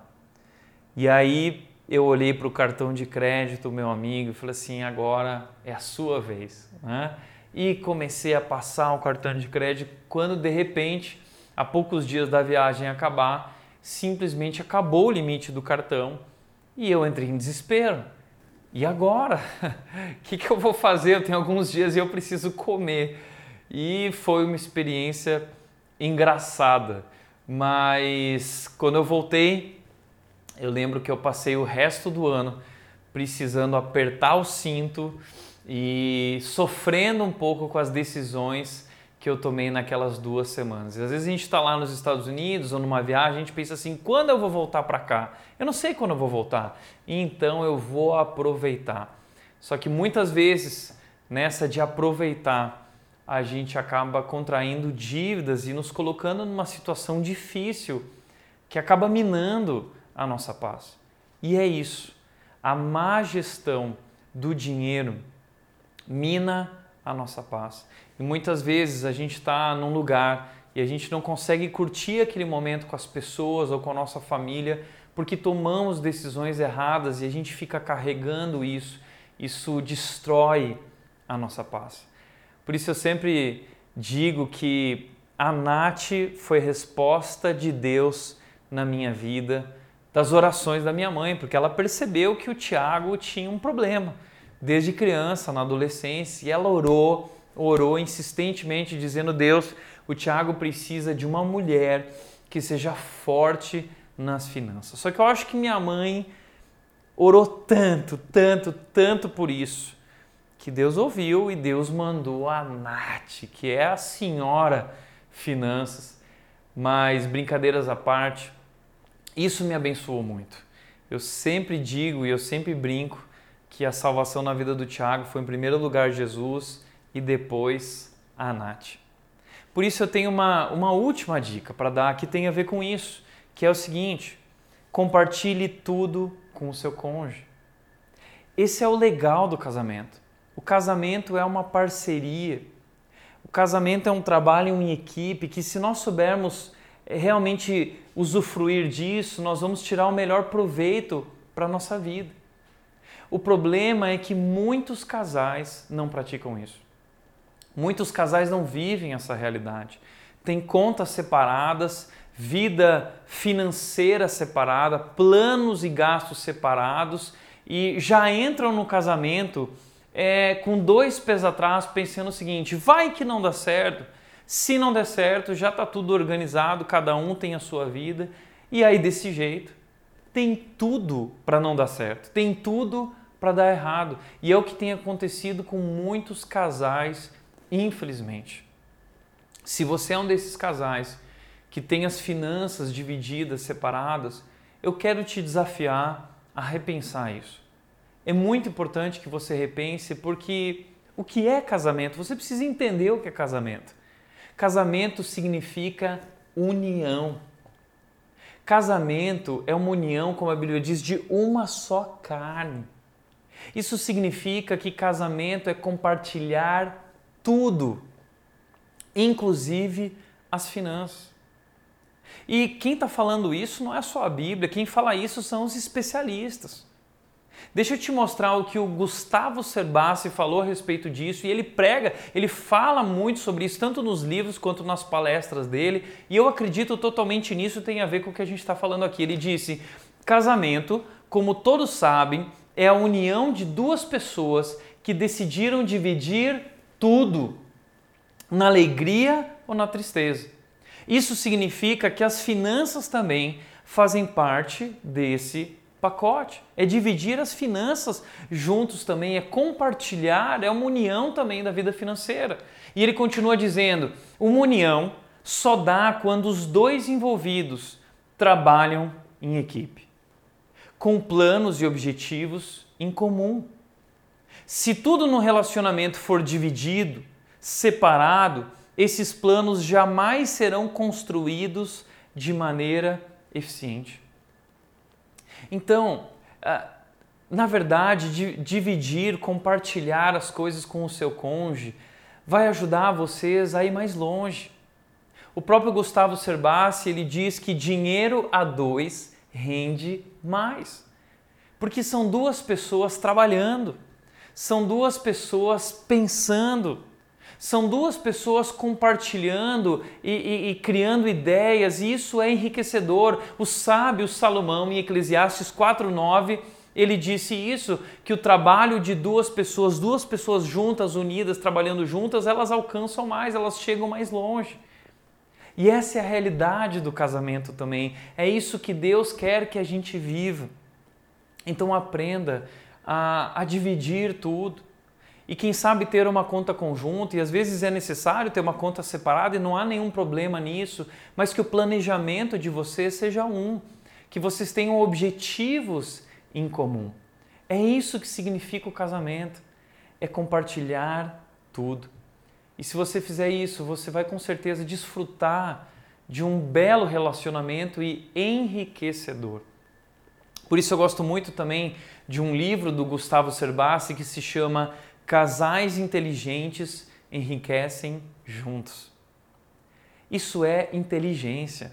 E aí eu olhei para o cartão de crédito, meu amigo, e falei assim: agora é a sua vez. Né? E comecei a passar o cartão de crédito quando de repente, a poucos dias da viagem acabar, simplesmente acabou o limite do cartão e eu entrei em desespero. E agora? O que, que eu vou fazer? Eu tenho alguns dias e eu preciso comer. E foi uma experiência engraçada. Mas quando eu voltei, eu lembro que eu passei o resto do ano precisando apertar o cinto e sofrendo um pouco com as decisões que eu tomei naquelas duas semanas. E às vezes a gente está lá nos Estados Unidos ou numa viagem, a gente pensa assim: quando eu vou voltar para cá? Eu não sei quando eu vou voltar, então eu vou aproveitar. Só que muitas vezes, nessa de aproveitar, a gente acaba contraindo dívidas e nos colocando numa situação difícil que acaba minando a nossa paz. E é isso. A má gestão do dinheiro mina a nossa paz. E muitas vezes a gente está num lugar e a gente não consegue curtir aquele momento com as pessoas ou com a nossa família porque tomamos decisões erradas e a gente fica carregando isso. Isso destrói a nossa paz. Por isso eu sempre digo que a Nath foi resposta de Deus na minha vida, das orações da minha mãe, porque ela percebeu que o Tiago tinha um problema desde criança, na adolescência, e ela orou, orou insistentemente, dizendo: Deus, o Tiago precisa de uma mulher que seja forte nas finanças. Só que eu acho que minha mãe orou tanto, tanto, tanto por isso, que Deus ouviu e Deus mandou a Nath, que é a senhora finanças. Mas brincadeiras à parte, isso me abençoou muito. Eu sempre digo e eu sempre brinco que a salvação na vida do Tiago foi em primeiro lugar Jesus e depois a Nath. Por isso eu tenho uma, uma última dica para dar que tem a ver com isso, que é o seguinte: compartilhe tudo com o seu cônjuge. Esse é o legal do casamento. O casamento é uma parceria. O casamento é um trabalho em equipe que, se nós soubermos eh, realmente usufruir disso, nós vamos tirar o melhor proveito para a nossa vida. O problema é que muitos casais não praticam isso. Muitos casais não vivem essa realidade. Tem contas separadas, vida financeira separada, planos e gastos separados e já entram no casamento é, com dois pés atrás, pensando o seguinte: vai que não dá certo. Se não der certo, já está tudo organizado, cada um tem a sua vida. E aí, desse jeito, tem tudo para não dar certo, tem tudo para dar errado. E é o que tem acontecido com muitos casais Infelizmente. Se você é um desses casais que tem as finanças divididas, separadas, eu quero te desafiar a repensar isso. É muito importante que você repense porque o que é casamento? Você precisa entender o que é casamento. Casamento significa união. Casamento é uma união, como a Bíblia diz, de uma só carne. Isso significa que casamento é compartilhar tudo, inclusive as finanças. E quem está falando isso não é só a Bíblia, quem fala isso são os especialistas. Deixa eu te mostrar o que o Gustavo Cerbasi falou a respeito disso, e ele prega, ele fala muito sobre isso, tanto nos livros quanto nas palestras dele, e eu acredito totalmente nisso, tem a ver com o que a gente está falando aqui. Ele disse: casamento, como todos sabem, é a união de duas pessoas que decidiram dividir tudo, na alegria ou na tristeza. Isso significa que as finanças também fazem parte desse pacote. É dividir as finanças juntos também, é compartilhar, é uma união também da vida financeira. E ele continua dizendo: uma união só dá quando os dois envolvidos trabalham em equipe, com planos e objetivos em comum. Se tudo no relacionamento for dividido, separado, esses planos jamais serão construídos de maneira eficiente. Então, ah, na verdade, dividir, compartilhar as coisas com o seu cônjuge vai ajudar vocês a ir mais longe. O próprio Gustavo Cerbasi, ele diz que dinheiro a dois rende mais. Porque são duas pessoas trabalhando são duas pessoas pensando, são duas pessoas compartilhando e, e, e, criando ideias, e isso é enriquecedor. O sábio Salomão, em Eclesiastes 4,9, ele disse isso: que o trabalho de duas pessoas, duas pessoas juntas, unidas, trabalhando juntas, elas alcançam mais, elas chegam mais longe. E essa é a realidade do casamento também. É isso que Deus quer que a gente viva. Então aprenda a, a dividir tudo. E quem sabe ter uma conta conjunta, e às vezes é necessário ter uma conta separada e não há nenhum problema nisso, mas que o planejamento de vocês seja um, que vocês tenham objetivos em comum. É isso que significa o casamento, é compartilhar tudo. E se você fizer isso, você vai com certeza desfrutar de um belo relacionamento e enriquecedor. Por isso eu gosto muito também de um livro do Gustavo Cerbasi que se chama Casais inteligentes enriquecem juntos. Isso é inteligência.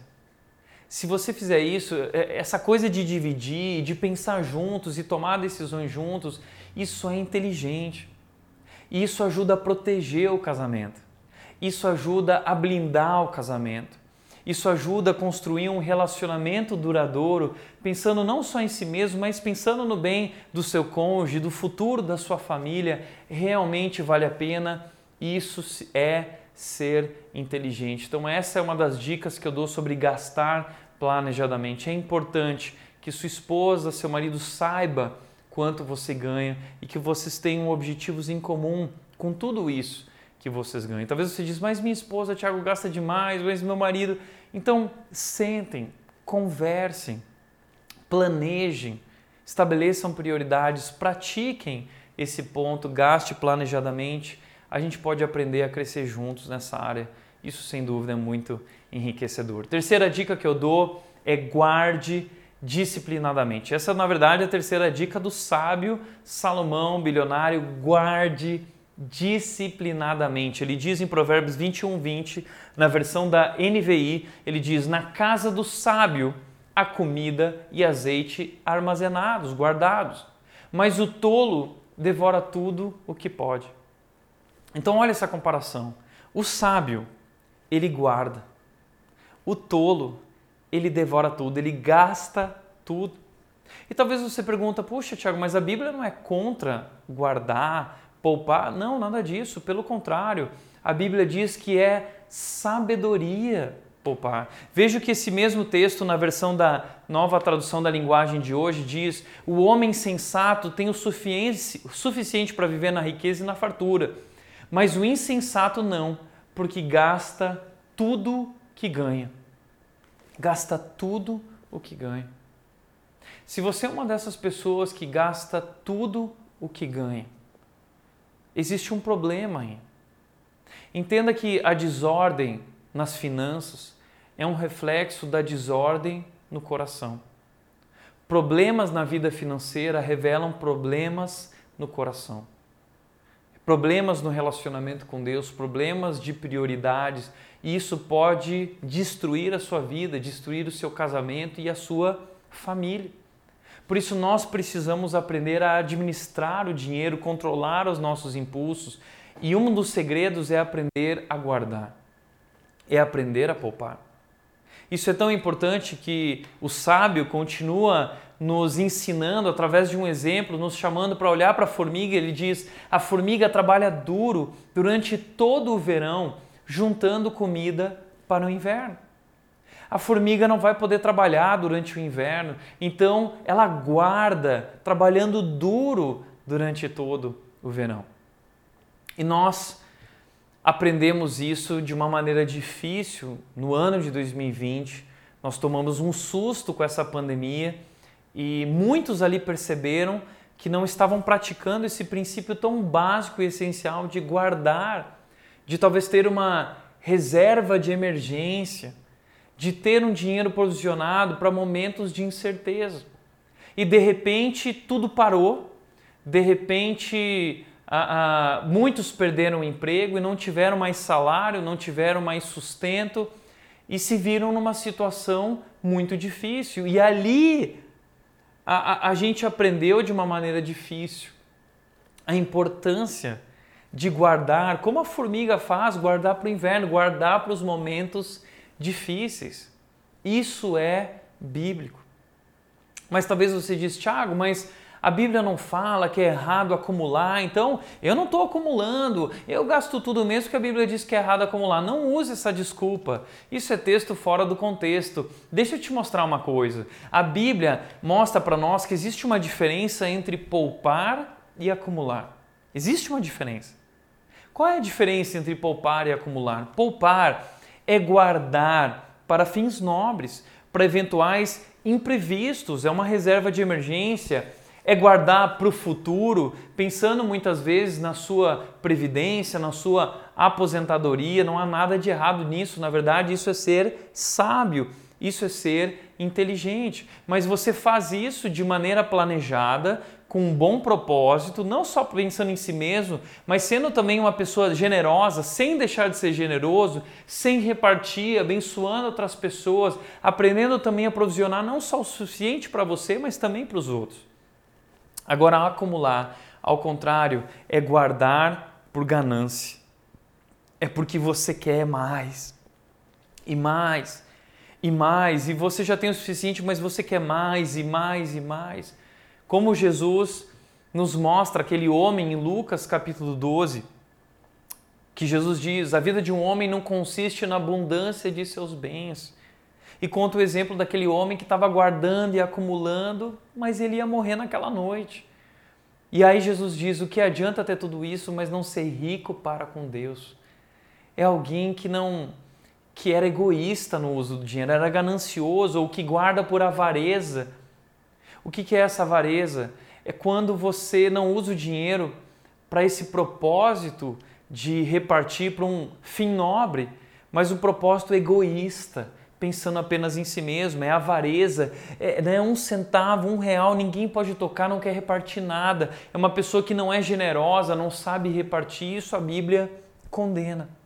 Se você fizer isso, é, essa coisa de dividir, de pensar juntos e tomar decisões juntos, isso é inteligente. Isso ajuda a proteger o casamento. Isso ajuda a blindar o casamento. Isso ajuda a construir um relacionamento duradouro, pensando não só em si mesmo, mas pensando no bem do seu cônjuge, do futuro da sua família. Realmente vale a pena. Isso é ser inteligente. Então, essa é uma das dicas que eu dou sobre gastar planejadamente. É importante que sua esposa, seu marido saiba quanto você ganha e que vocês tenham objetivos em comum com tudo isso que vocês ganham. Talvez você diz, mas minha esposa, Tiago, gasta demais, mas meu marido. Então, sentem, conversem, planejem, estabeleçam prioridades, pratiquem esse ponto, gaste planejadamente. A gente pode aprender a crescer juntos nessa área. Isso, sem dúvida, é muito enriquecedor. Terceira dica que eu dou é guarde disciplinadamente. Essa, na verdade, é a terceira dica do sábio Salomão, bilionário, guarde disciplinadamente. Ele diz em Provérbios 21, 20, na versão da NVI, ele diz: Na casa do sábio há comida e azeite armazenados, guardados, mas o tolo devora tudo o que pode. Então, olha essa comparação. O sábio, ele guarda. O tolo, ele devora tudo, ele gasta tudo. E talvez você pergunta, puxa, Tiago, mas a Bíblia não é contra guardar, poupar. Não, nada disso. Pelo contrário, a Bíblia diz que é sabedoria poupar. Veja que esse mesmo texto, na versão da nova tradução da linguagem de hoje, diz: O homem sensato tem o suficiente, suficiente para viver na riqueza e na fartura, mas o insensato não, porque gasta tudo que ganha. Gasta tudo o que ganha. Se você é uma dessas pessoas que gasta tudo o que ganha, existe um problema aí. Entenda que a desordem nas finanças é um reflexo da desordem no coração. Problemas na vida financeira revelam problemas no coração. Problemas no relacionamento com Deus, problemas de prioridades, e isso pode destruir a sua vida, destruir o seu casamento e a sua família. Por isso, nós precisamos aprender a administrar o dinheiro, controlar os nossos impulsos. E um dos segredos é aprender a guardar, é aprender a poupar. Isso é tão importante que o sábio continua nos ensinando através de um exemplo, nos chamando para olhar para a formiga. Ele diz: a formiga trabalha duro durante todo o verão, juntando comida para o inverno a formiga não vai poder trabalhar durante o inverno, então ela guarda, trabalhando duro durante todo o verão. E nós aprendemos isso de uma maneira difícil no ano de 2020. Nós tomamos um susto com essa pandemia e muitos ali perceberam que não estavam praticando esse princípio tão básico e essencial de guardar, de talvez ter uma reserva de emergência de ter um dinheiro posicionado para momentos de incerteza. E de repente tudo parou, de repente a, a, muitos perderam o emprego e não tiveram mais salário, não tiveram mais sustento e se viram numa situação muito difícil. E ali a, a gente aprendeu de uma maneira difícil a importância de guardar, como a formiga faz, guardar para o inverno, guardar para os momentos difíceis. Isso é bíblico. Mas talvez você diz, Tiago, mas a Bíblia não fala que é errado acumular, então eu não estou acumulando, eu gasto tudo mesmo que a Bíblia diz que é errado acumular. Não use essa desculpa. Isso é texto fora do contexto. Deixa eu te mostrar uma coisa. A Bíblia mostra para nós que existe uma diferença entre poupar e acumular. Existe uma diferença. Qual é a diferença entre poupar e acumular? Poupar é guardar para fins nobres, para eventuais imprevistos, é uma reserva de emergência, é guardar para o futuro, pensando muitas vezes na sua previdência, na sua aposentadoria, não há nada de errado nisso, na verdade, isso é ser sábio, isso é ser inteligente, mas você faz isso de maneira planejada, com um bom propósito, não só pensando em si mesmo, mas sendo também uma pessoa generosa, sem deixar de ser generoso, sem repartir, abençoando outras pessoas, aprendendo também a provisionar não só o suficiente para você, mas também para os outros. Agora, acumular, ao contrário, é guardar por ganância. É porque você quer mais e mais e mais, e você já tem o suficiente, mas você quer mais e mais e mais. Como Jesus nos mostra aquele homem em Lucas capítulo 12, que Jesus diz: a vida de um homem não consiste na abundância de seus bens. E conta o exemplo daquele homem que estava guardando e acumulando, mas ele ia morrer naquela noite. E aí Jesus diz: o que adianta ter tudo isso, mas não ser rico para com Deus? É alguém que não que era egoísta no uso do dinheiro, era ganancioso ou que guarda por avareza o que é essa avareza? É quando você não usa o dinheiro para esse propósito de repartir para um fim nobre, mas um propósito egoísta, pensando apenas em si mesmo. É avareza, é né, um centavo, um real, ninguém pode tocar, não quer repartir nada. É uma pessoa que não é generosa, não sabe repartir. Isso a Bíblia condena.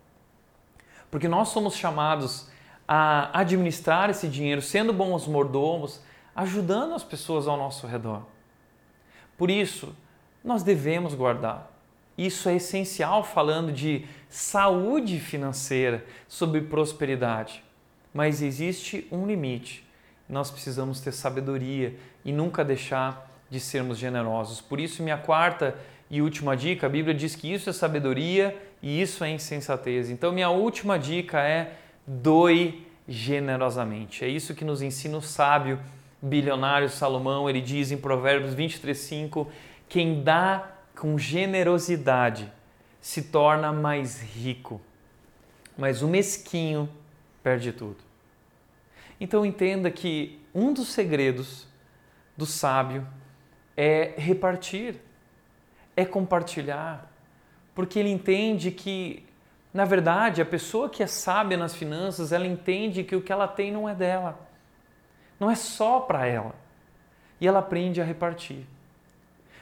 Porque nós somos chamados a administrar esse dinheiro, sendo bons mordomos, ajudando as pessoas ao nosso redor. Por isso, nós devemos guardar. Isso é essencial falando de saúde financeira, sobre prosperidade. Mas existe um limite. Nós precisamos ter sabedoria e nunca deixar de sermos generosos. Por isso, minha quarta e última dica, a Bíblia diz que isso é sabedoria e isso é insensatez. Então, minha última dica é doe generosamente. É isso que nos ensina o sábio bilionário Salomão, ele diz em Provérbios 23:5, quem dá com generosidade se torna mais rico, mas o mesquinho perde tudo. Então entenda que um dos segredos do sábio é repartir, é compartilhar, porque ele entende que, na verdade, a pessoa que é sábia nas finanças, ela entende que o que ela tem não é dela não é só para ela. E ela aprende a repartir.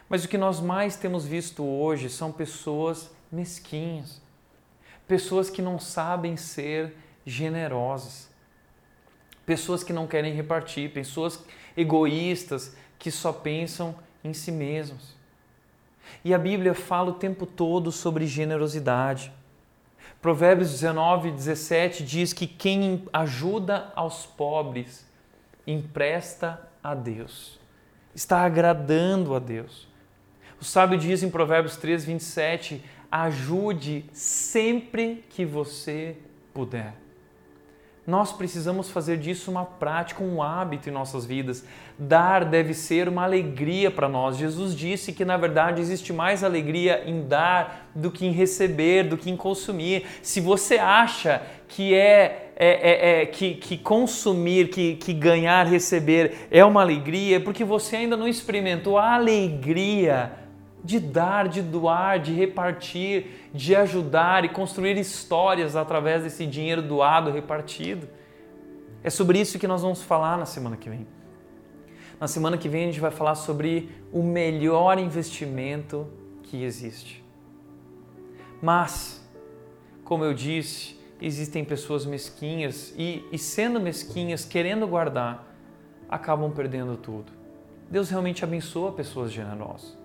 Mas o que nós mais temos visto hoje são pessoas mesquinhas, pessoas que não sabem ser generosas, pessoas que não querem repartir, pessoas egoístas que só pensam em si mesmos. E a Bíblia fala o tempo todo sobre generosidade. Provérbios 19, 17 diz que quem ajuda aos pobres empresta a Deus, está agradando a Deus. O sábio diz em Provérbios 3, 27: ajude sempre que você puder. Nós precisamos fazer disso uma prática, um hábito em nossas vidas. Dar deve ser uma alegria para nós. Jesus disse que, na verdade, existe mais alegria em dar do que em receber, do que em consumir. Se você acha que é, é, é, é que, que, consumir, que, que ganhar, receber é uma alegria, é porque você ainda não experimentou a alegria de dar, de doar, de repartir, de ajudar e construir histórias através desse dinheiro doado, repartido. É sobre isso que nós vamos falar na semana que vem. Na semana que vem a gente vai falar sobre o melhor investimento que existe. Mas, como eu disse, existem pessoas mesquinhas e, e sendo mesquinhas, querendo guardar, acabam perdendo tudo. Deus realmente abençoa pessoas generosas.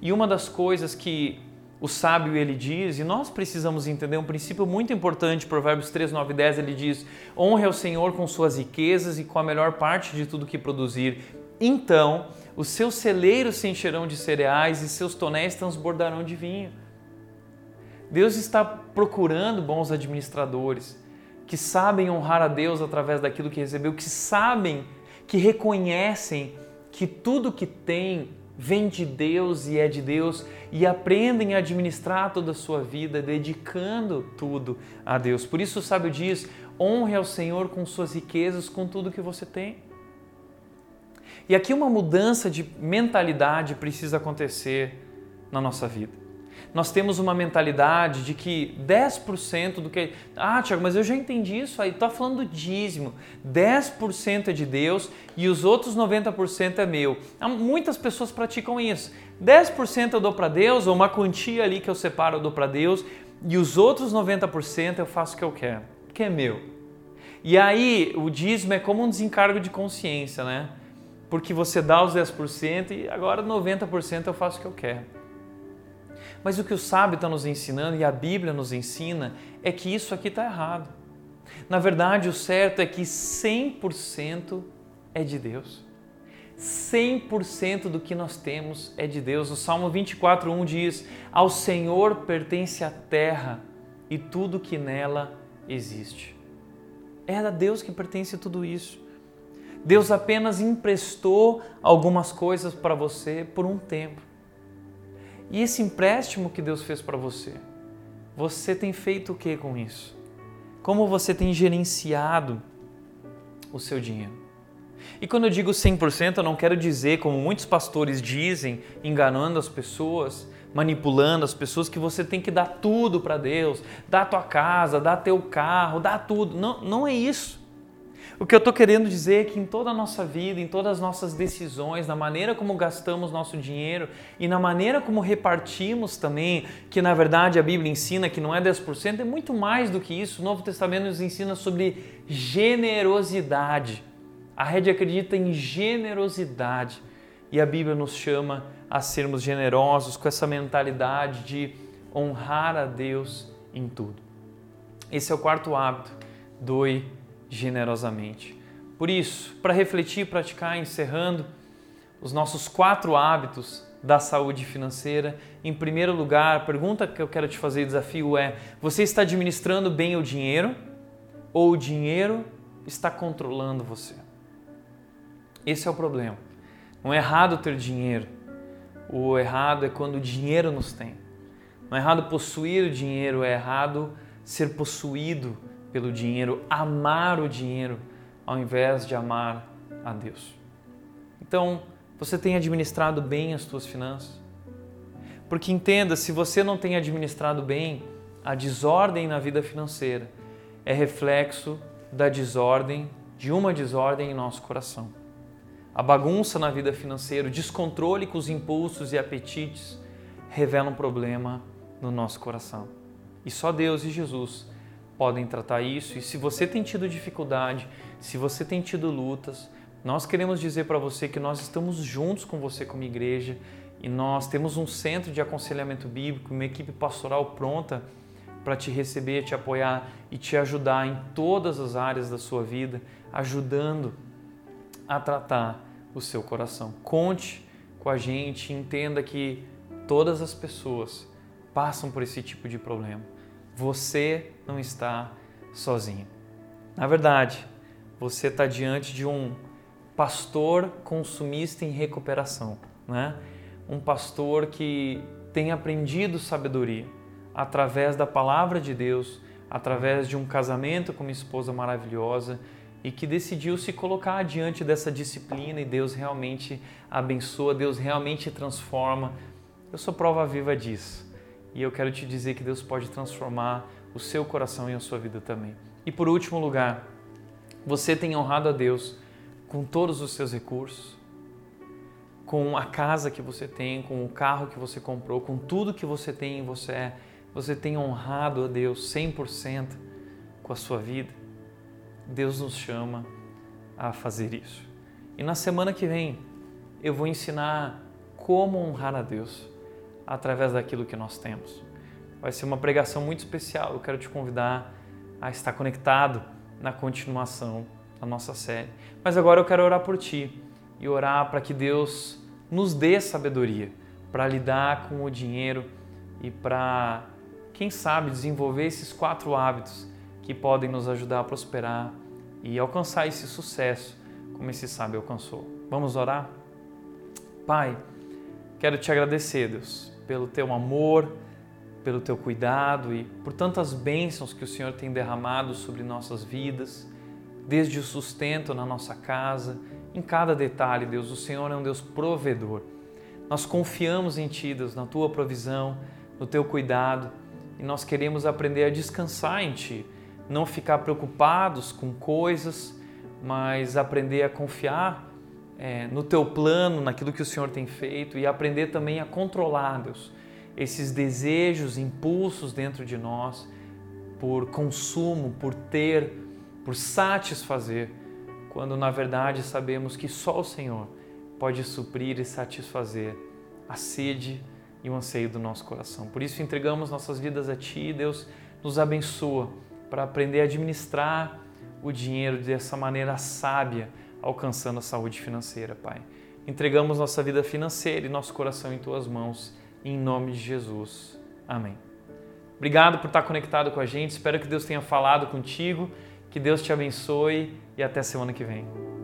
E uma das coisas que o sábio ele diz, e nós precisamos entender um princípio muito importante, Provérbios 3, 9 e 10, ele diz: honre ao Senhor com suas riquezas e com a melhor parte de tudo que produzir. Então os seus celeiros se encherão de cereais e seus tonéis transbordarão de vinho. Deus está procurando bons administradores que sabem honrar a Deus através daquilo que recebeu, que sabem, que reconhecem que tudo que tem vem de Deus e é de Deus e aprendem a administrar toda a sua vida, dedicando tudo a Deus. Por isso o sábio diz: honre ao Senhor com suas riquezas, com tudo que você tem. E aqui uma mudança de mentalidade precisa acontecer na nossa vida. Nós temos uma mentalidade de que 10% do que. Ah, Tiago, mas eu já entendi isso aí. Está falando do dízimo. 10% é de Deus e os outros 90% é meu. Muitas pessoas praticam isso. 10% eu dou para Deus, ou uma quantia ali que eu separo eu dou para Deus, e os outros 90% eu faço o que eu quero, que é meu. E aí o dízimo é como um desencargo de consciência, né? Porque você dá os 10% e agora 90% eu faço o que eu quero. Mas o que o sábio está nos ensinando e a Bíblia nos ensina é que isso aqui está errado. Na verdade, o certo é que 100% é de Deus. 100% do que nós temos é de Deus. O Salmo 24:1 diz: "Ao Senhor pertence a terra e tudo que nela existe". É a Deus que pertence tudo isso. Deus apenas emprestou algumas coisas para você por um tempo. E esse empréstimo que Deus fez para você, você tem feito o que com isso? Como você tem gerenciado o seu dinheiro? E quando eu digo 100%, eu não quero dizer, como muitos pastores dizem, enganando as pessoas, manipulando as pessoas, que você tem que dar tudo para Deus, dar tua casa, dar teu carro, dar tudo. Não, não é isso. O que eu estou querendo dizer é que em toda a nossa vida, em todas as nossas decisões, na maneira como gastamos nosso dinheiro e na maneira como repartimos também, que na verdade a Bíblia ensina que não é 10%, é muito mais do que isso. O Novo Testamento nos ensina sobre generosidade. A rede acredita em generosidade e a Bíblia nos chama a sermos generosos com essa mentalidade de honrar a Deus em tudo. Esse é o quarto hábito. Doe generosamente. Por isso, para refletir e praticar, encerrando os nossos quatro hábitos da saúde financeira, em primeiro lugar, a pergunta que eu quero te fazer, desafio é: você está administrando bem o dinheiro ou o dinheiro está controlando você? Esse é o problema. Não é errado ter dinheiro. O errado é quando o dinheiro nos tem. Não é errado possuir o dinheiro, é errado ser possuído pelo dinheiro, amar o dinheiro ao invés de amar a Deus. Então, você tem administrado bem as suas finanças? Porque entenda, se você não tem administrado bem, a desordem na vida financeira é reflexo da desordem, de uma desordem em nosso coração. A bagunça na vida financeira, o descontrole com os impulsos e apetites revela um problema no nosso coração. E só Deus e Jesus podem tratar isso. E se você tem tido dificuldade, se você tem tido lutas, nós queremos dizer para você que nós estamos juntos com você como igreja e nós temos um centro de aconselhamento bíblico, uma equipe pastoral pronta para te receber, te apoiar e te ajudar em todas as áreas da sua vida, ajudando a tratar o seu coração. Conte com a gente, entenda que todas as pessoas passam por esse tipo de problema. Você não está sozinho. Na verdade, você está diante de um pastor consumista em recuperação, né? Um pastor que tem aprendido sabedoria através da palavra de Deus, através de um casamento com uma esposa maravilhosa e que decidiu se colocar diante dessa disciplina e Deus realmente abençoa, Deus realmente transforma. Eu sou prova viva disso. E eu quero te dizer que Deus pode transformar o seu coração e a sua vida também. E por último lugar, você tem honrado a Deus com todos os seus recursos, com a casa que você tem, com o carro que você comprou, com tudo que você tem em você, você tem honrado a Deus 100% com a sua vida. Deus nos chama a fazer isso. E na semana que vem eu vou ensinar como honrar a Deus através daquilo que nós temos. Vai ser uma pregação muito especial. Eu quero te convidar a estar conectado na continuação da nossa série. Mas agora eu quero orar por ti e orar para que Deus nos dê sabedoria para lidar com o dinheiro e para, quem sabe, desenvolver esses quatro hábitos que podem nos ajudar a prosperar e alcançar esse sucesso como esse sábio alcançou. Vamos orar? Pai, quero te agradecer, Deus, pelo teu amor, pelo teu cuidado e por tantas bênçãos que o Senhor tem derramado sobre nossas vidas, desde o sustento na nossa casa, em cada detalhe, Deus, o Senhor é um Deus provedor. Nós confiamos em Ti, Deus, na Tua provisão, no teu cuidado e nós queremos aprender a descansar em Ti, não ficar preocupados com coisas, mas aprender a confiar é, no Teu plano, naquilo que o Senhor tem feito e aprender também a controlar, Deus, esses desejos, impulsos dentro de nós por consumo, por ter, por satisfazer, quando na verdade sabemos que só o Senhor pode suprir e satisfazer a sede e o anseio do nosso coração. Por isso entregamos nossas vidas a Ti, Deus nos abençoa para aprender a administrar o dinheiro dessa maneira sábia, alcançando a saúde financeira, Pai. Entregamos nossa vida financeira e nosso coração em Tuas mãos, em nome de Jesus. Amém. Obrigado por estar conectado com a gente. Espero que Deus tenha falado contigo. Que Deus te abençoe e até semana que vem.